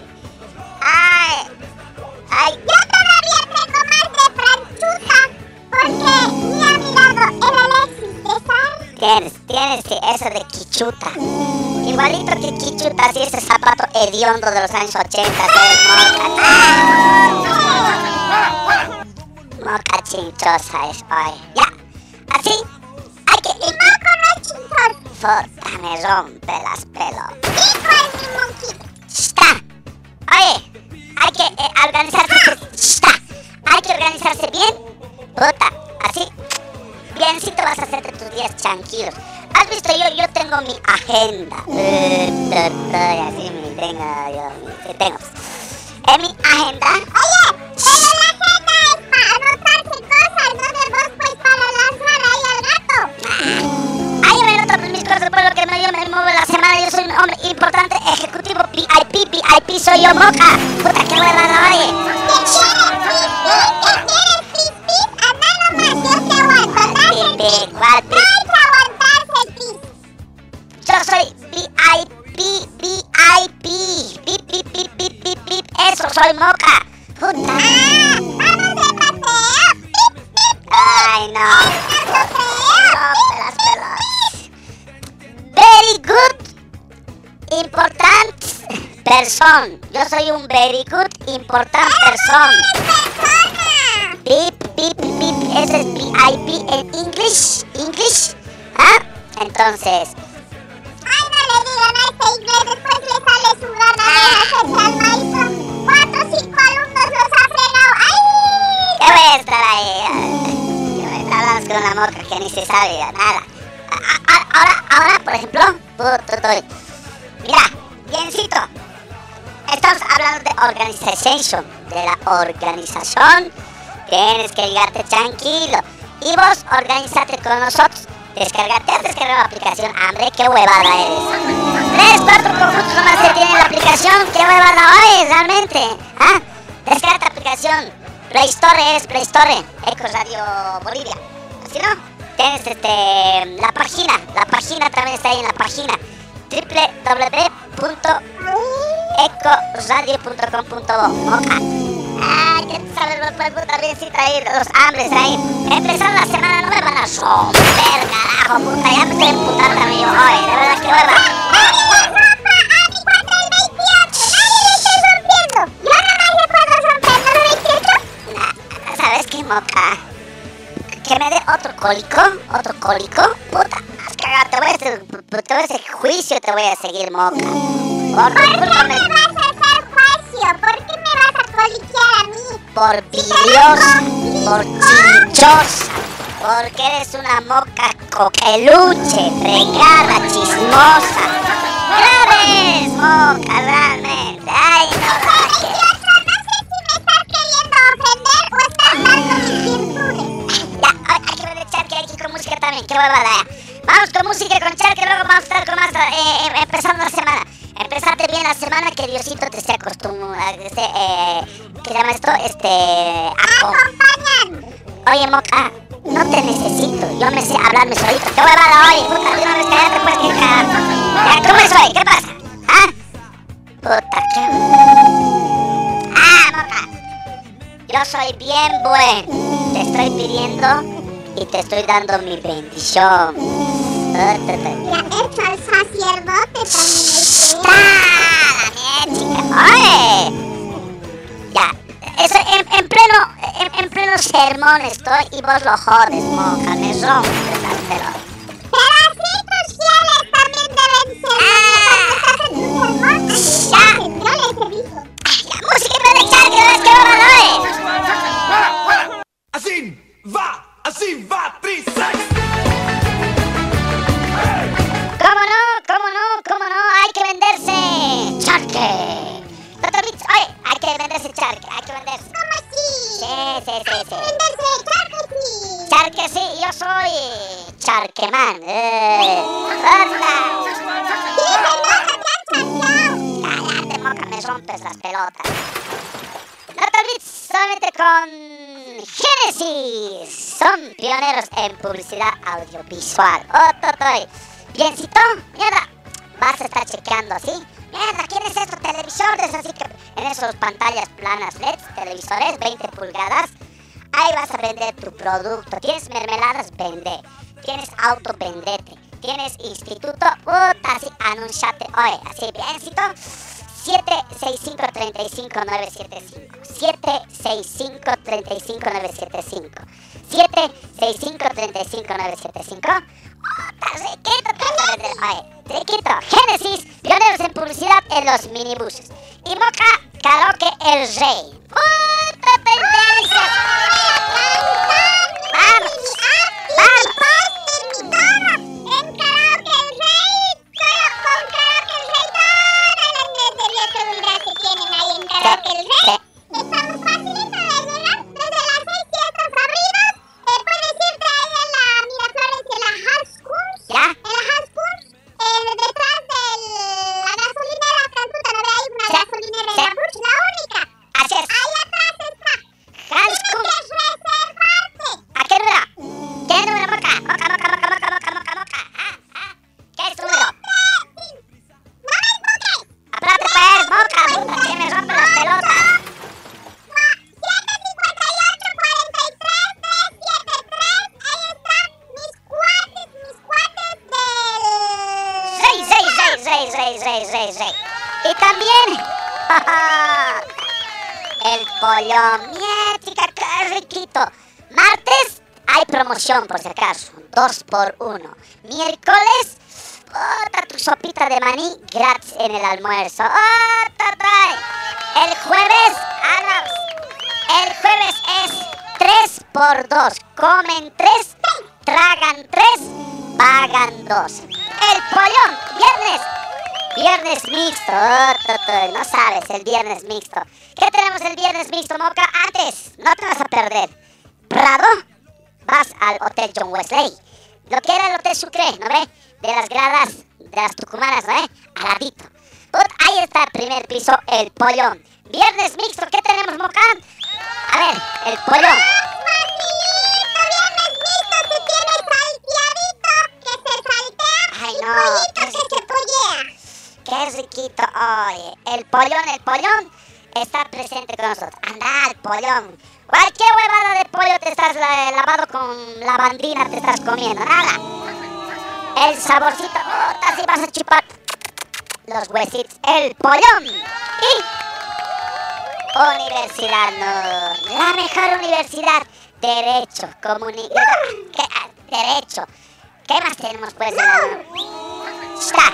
[SPEAKER 1] Ay. Ay.
[SPEAKER 2] Yo todavía tengo más de franchuta porque me ha mirado el Alexis de Sar.
[SPEAKER 1] Tienes, tienes sí, eso de quichuta. Igualito que quichuta, así ese zapato hediondo de los años 80. que es moca. Chinchosa es hoy. Ya, así hay que...
[SPEAKER 2] Y moco no es chinchón.
[SPEAKER 1] Me rompe las pelotas.
[SPEAKER 2] Hijo es mi monquito.
[SPEAKER 1] Está. Oye, hay que eh, organizarse. Está. Hay que organizarse bien. Puta, así. Biencito vas a hacerte tus días tranquilos. ¿Has visto? Yo, yo tengo mi agenda. Y así me tengo yo. mi- tengo. En mi agenda.
[SPEAKER 2] Oye, pero la agenda es para anotarse cosas, no de vos pues para lanzar ahí al gato.
[SPEAKER 1] Ahí me noto mis cosas por lo que me, yo me muevo la semana. Yo soy un hombre importante, ejecutivo, VIP, VIP, soy yo, moca. Puta, qué huevada, oye.
[SPEAKER 2] ¿Qué quieres? ¿Qué quieres pis? Anda nomás, yo te aguanto.
[SPEAKER 1] Pipi, ¿cuál Yo soy VIP, VIP, VIP, VIP, VIP, VIP, VIP, eso soy moca. Puta.
[SPEAKER 2] Ah, vamos de paseo. Pip, pip,
[SPEAKER 1] Ay, no.
[SPEAKER 2] no
[SPEAKER 1] las pelotas. Very good, important person. Yo soy un very good, important person. Pip, pip, pip, ese es VIP en English, English. ¿Ah? Entonces,
[SPEAKER 2] digan a este inglés, después le sale su de hacerse al maestro. Cuatro o cinco alumnos los ha fregado. ¡Ay!
[SPEAKER 1] ¿qué voy a estar ahí? Yo voy a estar hablando con una moca que ni se sabe nada. Ahora, ahora, por ejemplo, mira, biencito. Estamos hablando de organización, de la organización. Tienes que llegarte tranquilo. Y vos, organízate con nosotros. Descargate, has descargado la aplicación, hambre, qué huevada eres. Tres, cuatro conjuntos nomás se tiene la aplicación, qué huevada eres realmente. ¿Ah? Descarga la aplicación. Play Store es Play Store, Eco Radio Bolivia. Así no, tienes este, la página, la página también está ahí en la página www.ecoradio.com.bo Ah, que tú sabes, los pues puta biencita ahí, los hambres ahí. Empezando la semana no me van a romper, carajo, puta, ya me estoy emputando a mí hoy, de verdad que hueva.
[SPEAKER 2] ¡Nadie le rompa a mi el 28! ¡Nadie le esté rompiendo! Yo nomás le puedo romper, ¿no el 28?
[SPEAKER 1] Nah, ¿Sabes qué, Moca? Que me dé otro cólico, otro cólico, puta, te voy a hacer, te hacer juicio, te voy a seguir, Moca. Por
[SPEAKER 2] ¿Por
[SPEAKER 1] tu
[SPEAKER 2] qué me
[SPEAKER 1] me...
[SPEAKER 2] vas a hacer juicio? ¿Por qué me vas a mí?
[SPEAKER 1] Por biliosa, por chinchosa, porque eres una moca coqueluche, fregada, chismosa. ¡Graves, moca, realmente! ¡Ay, no,
[SPEAKER 2] virtudes.
[SPEAKER 1] Ya, hay que chat que hay que ir con música también, qué huevada. Vamos con música, con chat, que luego vamos a estar con más, eh, eh, empezando la semana. Empezate bien la semana, que Diosito te esté acostumbrado, este, eh, ¿qué se llama esto? Este, aco-
[SPEAKER 2] Acompañan.
[SPEAKER 1] Oye, Moca, no te necesito. Yo me sé hablarme solito. ¿Qué huevada, oye? Puta, de una vez ¿cómo es hoy? ¿Qué pasa? ¿Ah? Puta, ¿qué? Ah, Moca. Yo soy bien bueno. Te estoy pidiendo y te estoy dando mi bendición.
[SPEAKER 2] Al sacerdote también es
[SPEAKER 1] ¡Ah, la! ¡Oye! Ya, eso en, en pleno, en, en pleno sermón estoy y vos lo jodes, moja, me rompes las pelotas. ¡Anda! Cállate, me rompes las pelotas. Doctor Bits, solamente con Genesis. Son pioneros en publicidad audiovisual. ¡Oh, totoy! Biencito, mierda. Vas a estar chequeando así. Mierda, ¿quién es esto? Televisores, así que en esas pantallas planas LEDs, televisores 20 pulgadas. Ahí vas a vender tu producto. Tienes mermeladas, vende. Tienes auto, vendete. Tienes instituto, puta, así, anunciate. Oye, así, biencito. 765-35975. 765-35975. 765-35975. Puta, riquito. Génesis, pioneros en publicidad en los minibuses. Y Moca, karaoke el rey. Puta, tendencias. Vamos. Vamos.
[SPEAKER 2] El rey.
[SPEAKER 1] 2 por 1 Miércoles, otra tu sopita de maní gratis en el almuerzo. Otra trae. El jueves, Ana, el jueves es 3 por 2 Comen 3, tragan 3, pagan 2. El pollón, viernes, Viernes mixto, oh, no sabes, el viernes mixto. ¿Qué tenemos el viernes mixto, Moca? Antes, no te vas a perder. Prado, vas al Hotel John Wesley. Lo que era el Hotel Sucre, ¿no ve? De las gradas, de las tucumanas, ¿no ve? Al ladito. Put, ahí está el primer piso, el pollón. Viernes mixto, ¿qué tenemos, Moca? A ver, el
[SPEAKER 2] saltea,
[SPEAKER 1] Ay, no. Qué riquito, oye. El pollón, el pollón está presente con nosotros. Anda, el pollón. Cualquier huevada de pollo te estás la- lavado con lavandina, te estás comiendo. Nada. El saborcito, puta, así vas a chupar los huesitos. El pollón. Y Universidad no. La mejor universidad. Derecho, comunidad. ¿Qué? Ah, Derecho. ¿Qué más tenemos pues la... Está.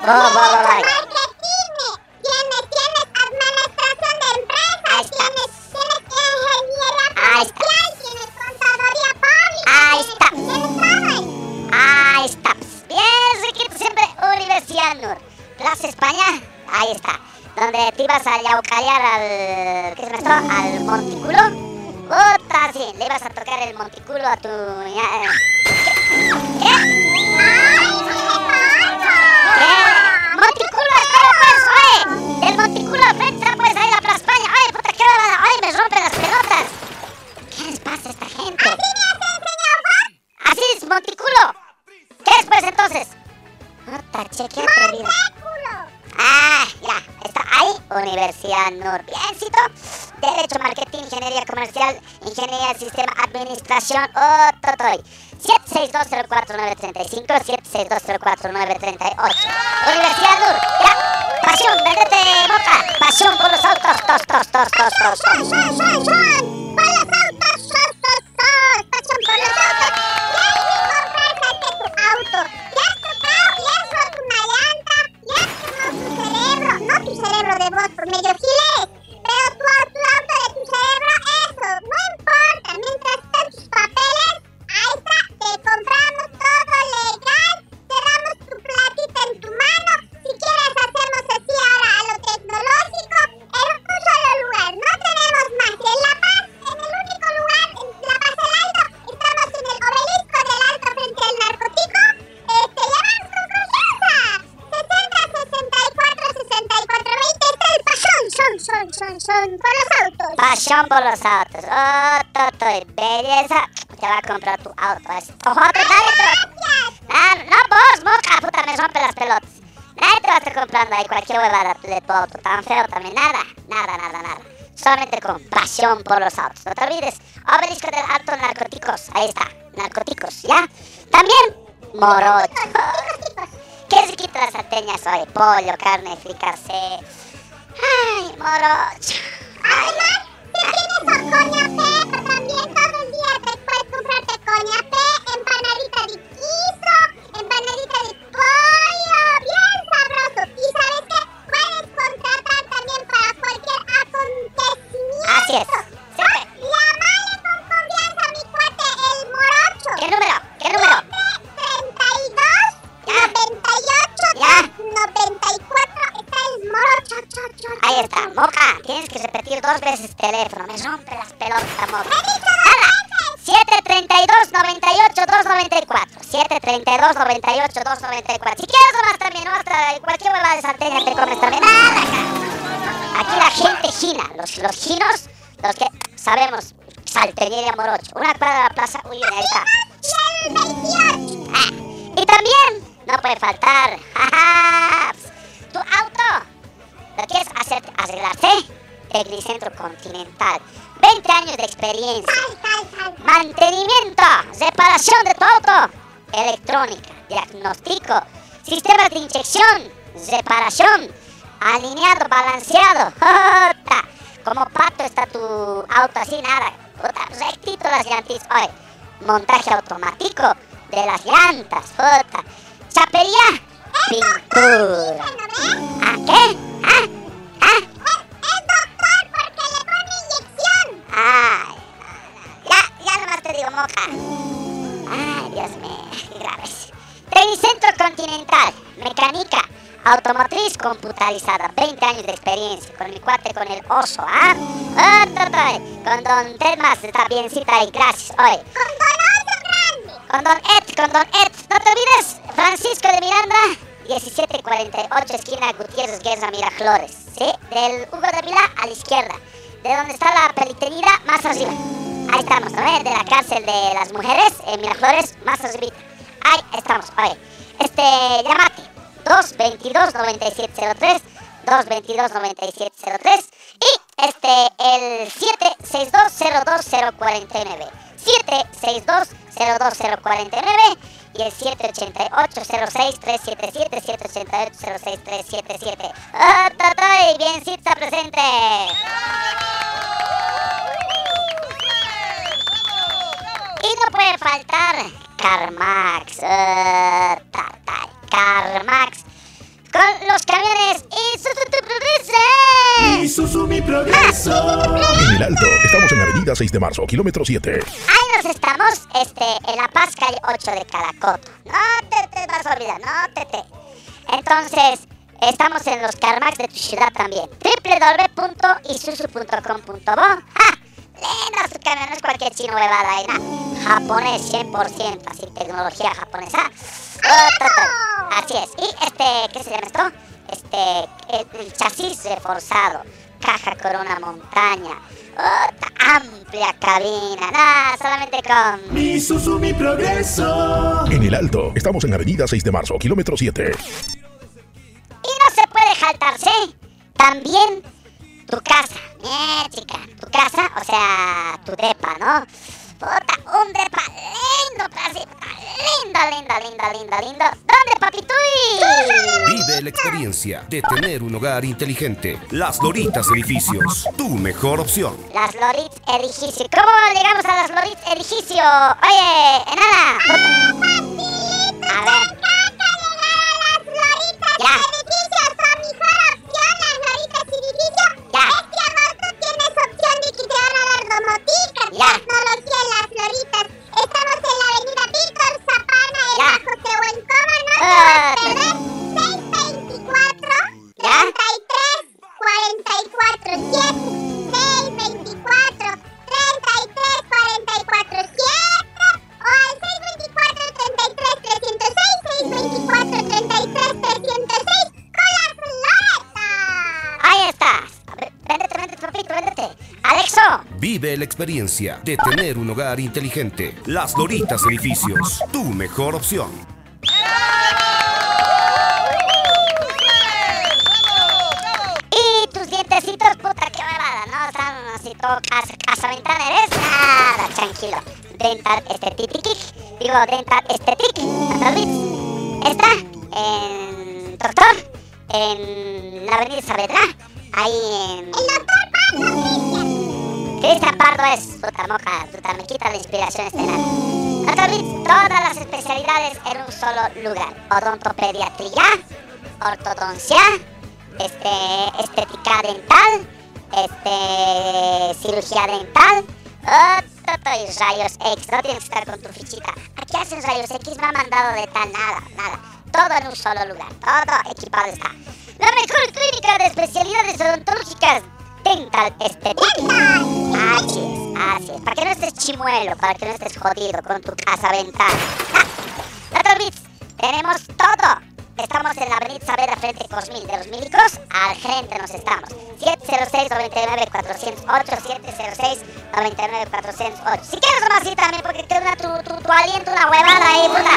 [SPEAKER 1] Bo, bo, bo.
[SPEAKER 2] Marketing, tienes, tienes administración de empresas,
[SPEAKER 1] Ahí
[SPEAKER 2] tienes, tienes ingeniería
[SPEAKER 1] Ahí está.
[SPEAKER 2] comercial, tienes contaduría pública,
[SPEAKER 1] Ahí está.
[SPEAKER 2] tienes todo ahí.
[SPEAKER 1] Ahí está. Bien, riquito, siempre Universidad. Plaza España, ahí está. Donde te ibas a yaucalear al. ¿Qué se me está? Al montículo. Puta, sí, le ibas a tocar el montículo a tu. ¿Qué? ¿Qué? ¿Qué? Montículo, espera pues, oye. Me rompen las pelotas. ¿Qué les pasa a esta gente? Así es, montículo. ¿Qué es pues entonces? Puta, che, qué atrevida. Ah, ya, está ahí, Universidad Nur. Biencito. Derecho, Marketing, Ingeniería Comercial, Ingeniería del Sistema, Administración, oh, totoy. 76204-935, 76204-938. Universidad Nur. Pasión, véndete, moca. Pasión por los autos, tos, tos, tos, tos, tos, tos.
[SPEAKER 2] Por los autos.
[SPEAKER 1] Oh, Toto, y belleza. Te va a comprar tu auto. Es... Ojo, dale, Ah, no vos, moca, puta, me rompe las pelotas. Nadie te va a estar comprando ahí cualquier huevada de tu. Tan feo también. Nada, nada, nada, nada. Solamente con pasión por los autos. No te olvides. Obelisco del Alto Narcóticos. Ahí está. Narcóticos, ¿ya? También morocho. Qué riquito las salteñas hoy. Pollo, carne, fricarse. Ay, morocho. Ahí está, Moca. Tienes que repetir dos veces el teléfono. Me rompe las pelotas, Moca. Nada. 732 98 294 732 98 294 Si quieres nomás también, no hasta cualquier huevada de salteña te comes también. Nada. Aquí la gente china, los, los chinos, los que sabemos salteñería morocho. Una cuadra de la plaza, uy, ahí está. Ah, y también, no puede faltar, tu auto. ¿Lo quieres hacer arreglarse? Tecnicentro Continental. 20 años de experiencia. Mantenimiento, reparación de tu auto. Electrónica, diagnóstico, sistemas de inyección, reparación, alineado, balanceado. Jota. Como pato está tu auto así, nada. Puta, rectito las llantas. Oye, montaje automático de las llantas. Puta. Chapería, pintura. ¿A qué? ¿Ah? Ay, ya, ya nomás te digo, moca. Ay, Dios qué graves. Tecnicentro Continental, mecánica, automotriz computarizada, 20 años de experiencia, con mi cuate, con el oso, ¿ah? Oh, con don Termas, está biencita y gracias, oye. Con don Ed, con don Ed, no te olvides, Francisco de Miranda, 1748, esquina Gutiérrez Guerra Miraflores, ¿sí? Del Hugo de Vila a la izquierda, de donde está la pelitería, más arriba. Ahí estamos, ¿no? ves? De la cárcel de las mujeres, en Miraflores, más arriba. Ahí estamos, oye. Este, llámate, 222-9703, 222-9703, y este, el 762-02049, 762-02049, y el 788-06-377, 788-06-377. ¡Oh, Totoy! ¡Biencita presente! Y no puede faltar Carmax. ¡Oh, tatay! Carmax. Con los camiones y su
[SPEAKER 6] Isuzu mi progreso. En el Alto, estamos en Avenida 6 de Marzo, kilómetro 7.
[SPEAKER 1] Ahí nos estamos, este, en La Paz, calle 8 de Caracoto. No te, te vas a olvidar, no te te. Entonces, estamos en los Carmax de tu ciudad también. www.isuzu.com.bo ¡Ja! Su camión, no es cualquier chino huevada ahí, nada. Japonés 100%, así, tecnología japonesa. Oh. Así es. Y este, ¿qué se llama esto? Este, el, chasis reforzado. Caja Corona Montaña. Oh, amplia cabina. Nada, solamente con...
[SPEAKER 6] Mi progreso. En el Alto, estamos en Avenida 6 de Marzo, kilómetro 7.
[SPEAKER 1] Y no se puede jaltarse también tu casa. Eh, chica, tu casa, o sea, tu depa, ¿no? Puta, un depa lindo, así, lindo, lindo, lindo, lindo, lindo. ¿Dónde, papituy?
[SPEAKER 7] Vive la experiencia de tener un hogar inteligente. Las Loritas Edificios, tu mejor opción.
[SPEAKER 1] Las Lorits Edificio. ¿Cómo llegamos a las Lorits Edificio? Oye, Enana. A ver. Ya. Ya.
[SPEAKER 2] La
[SPEAKER 7] experiencia de tener un hogar inteligente. Las Loritas Edificios, tu mejor opción.
[SPEAKER 1] La inspiración este enano. No te olvides, todas las especialidades en un solo lugar. Odontopediatría, ortodoncia, este, estética dental, este, cirugía dental, oh, y rayos X. No tienes que estar con tu fichita. Aquí hacen rayos X, me ha mandado de tal, nada, nada. Todo en un solo lugar, todo equipado está. La mejor clínica de especialidades odontológicas Dental para que no estés jodido con tu casa ventana. No te olvides, tenemos todo. Estamos en la avenida Saavedra frente a de los Milicos. Al frente nos estamos. 706-99-408, 706-99-408. Si quieres más así también, porque te da tu, tu, tu aliento una huevada ahí, puta.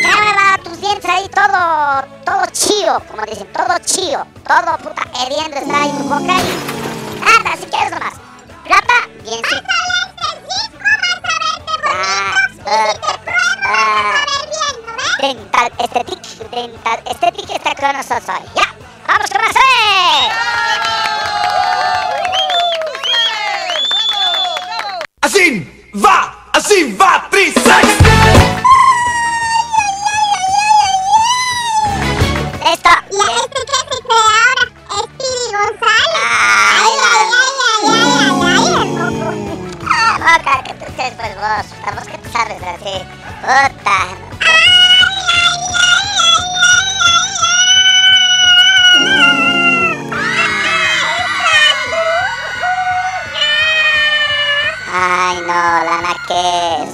[SPEAKER 1] ¡Qué huevada! Tus dientes ahí todo, todo chío, como dicen, todo chío. Todo, puta, heriendo está ahí tu boca y... Nada, si quieres nomás. Bien sí. Ah, ah, ah. Dental Aesthetic, Dental Aesthetic está con nosotros hoy. ¡Ya! ¡Vamos con más! ¡Eh!
[SPEAKER 5] Así va, así va, Trisay.
[SPEAKER 2] Que
[SPEAKER 1] seas pues vos, vos que tú sabes así. Puta. Ay, no, Lana, ¿qué es?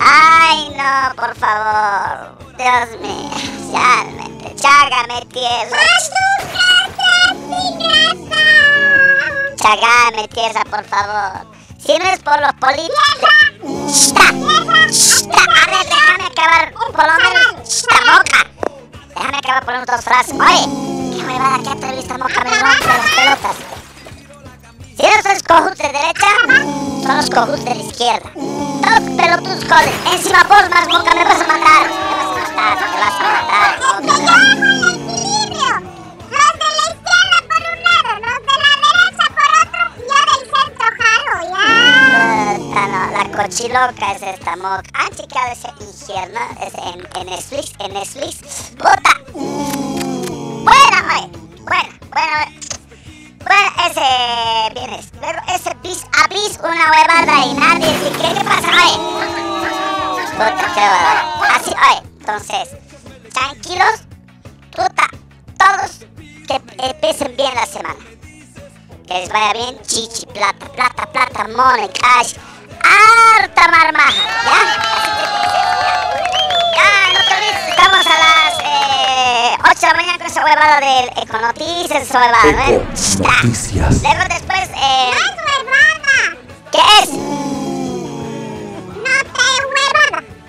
[SPEAKER 1] Ay, no, por favor. Dios mío, realmente, chágame tierra. Chágame tierra, por favor. Si no es por los políticos... A ver, déjame acabar por lo menos... ¡Shta, moca! Déjame acabar por unas dos frases. Oye, qué huevada, qué atrevista moca me rompe las pelotas. Si no son los cojuts de derecha, son los cojuts de la izquierda. Todos pelotudos joden. Encima vos más moca me vas a matar. Me vas a matar, me vas a matar. Cochiloca es esta moca. ¿Han chequeado ese infierno? Es en, en Netflix, en Netflix. ¡Puta! Bueno, oye, bueno, bueno, bueno, ese vienes. Luego ese bis a bis, una huevada y nadie se cree que pasa, oye. Puta, qué huevada. Así, oye, entonces, tranquilos, puta, todos que empiecen bien la semana. Que les vaya bien, chichi, plata, plata, plata, money, cash, harta marmaja, ¿ya? Ya. No te olvides, estamos a las eh, 8 de la mañana con esa huevada del Econoticias, esa huevada, ¿no? Ya.
[SPEAKER 8] Noticias.
[SPEAKER 1] Luego después, eh... ¿Qué es?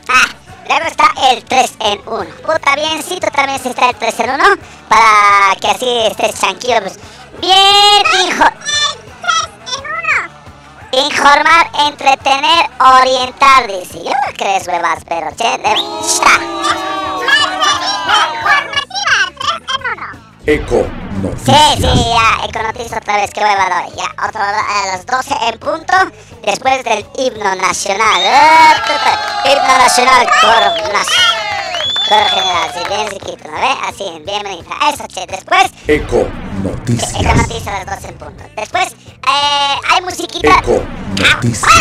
[SPEAKER 1] Ah, luego está el 3 en 1. Puta, biencito también si está el 3 en 1. Para que así estés tranquilo. Pues. Bien, hijo. Informar, entretener, orientar, dice. Yo no crees, huevas, pero che, de...
[SPEAKER 8] Eco
[SPEAKER 1] Sí, sí, ya, Econoticia otra vez, qué hueva doy. Ya, otro, a las 12 en punto, después del himno nacional. ¡Eh! Himno nacional, coro, nas- coro general, sí, bien chiquito, ¿no ve? Así, bien bonita. Eso, che, después,
[SPEAKER 8] Eco Noticias.
[SPEAKER 1] Econoticia a las 12 en punto. Después, eh, hay musiquita.
[SPEAKER 8] Eco Noticias.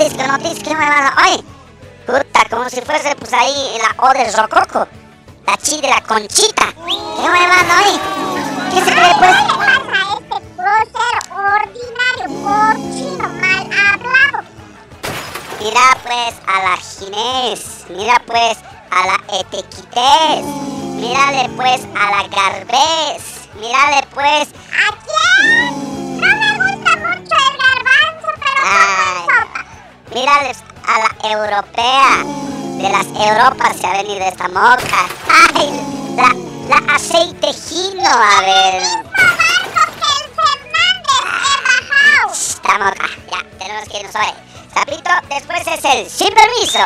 [SPEAKER 1] Econotis, qué. ¡Ay! Puta, como si fuese pues ahí la O del Rococo. La chi de la conchita. ¡Qué huevada ahí! ¿Qué se cree pues? Mira pues a la Ginés. Mira pues a la Etequités. Mírale pues a la Garbés. Mírale pues.
[SPEAKER 2] ¿A quién? No me gusta mucho el garbanzo, pero
[SPEAKER 1] Ay.
[SPEAKER 2] sopa.
[SPEAKER 1] Mírales a la europea. De las Europas se ha venido esta moca. ¡Ay! La, la aceite gino, a ver. Esta moca. Ya, tenemos que irnos hoy. Zapito, después es el sin permiso.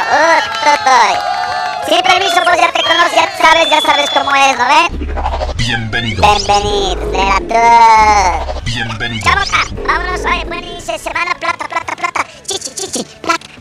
[SPEAKER 1] Sin permiso, pues ya te conoces, ya sabes, ya sabes cómo es, ¿no ven?
[SPEAKER 6] Bienvenido.
[SPEAKER 1] Bienvenido de la tour.
[SPEAKER 6] Bienvenido.
[SPEAKER 1] Chamoca, vámonos, oye, pues, bueno, se, plata, plata, plata. Chichi, chichi, plata.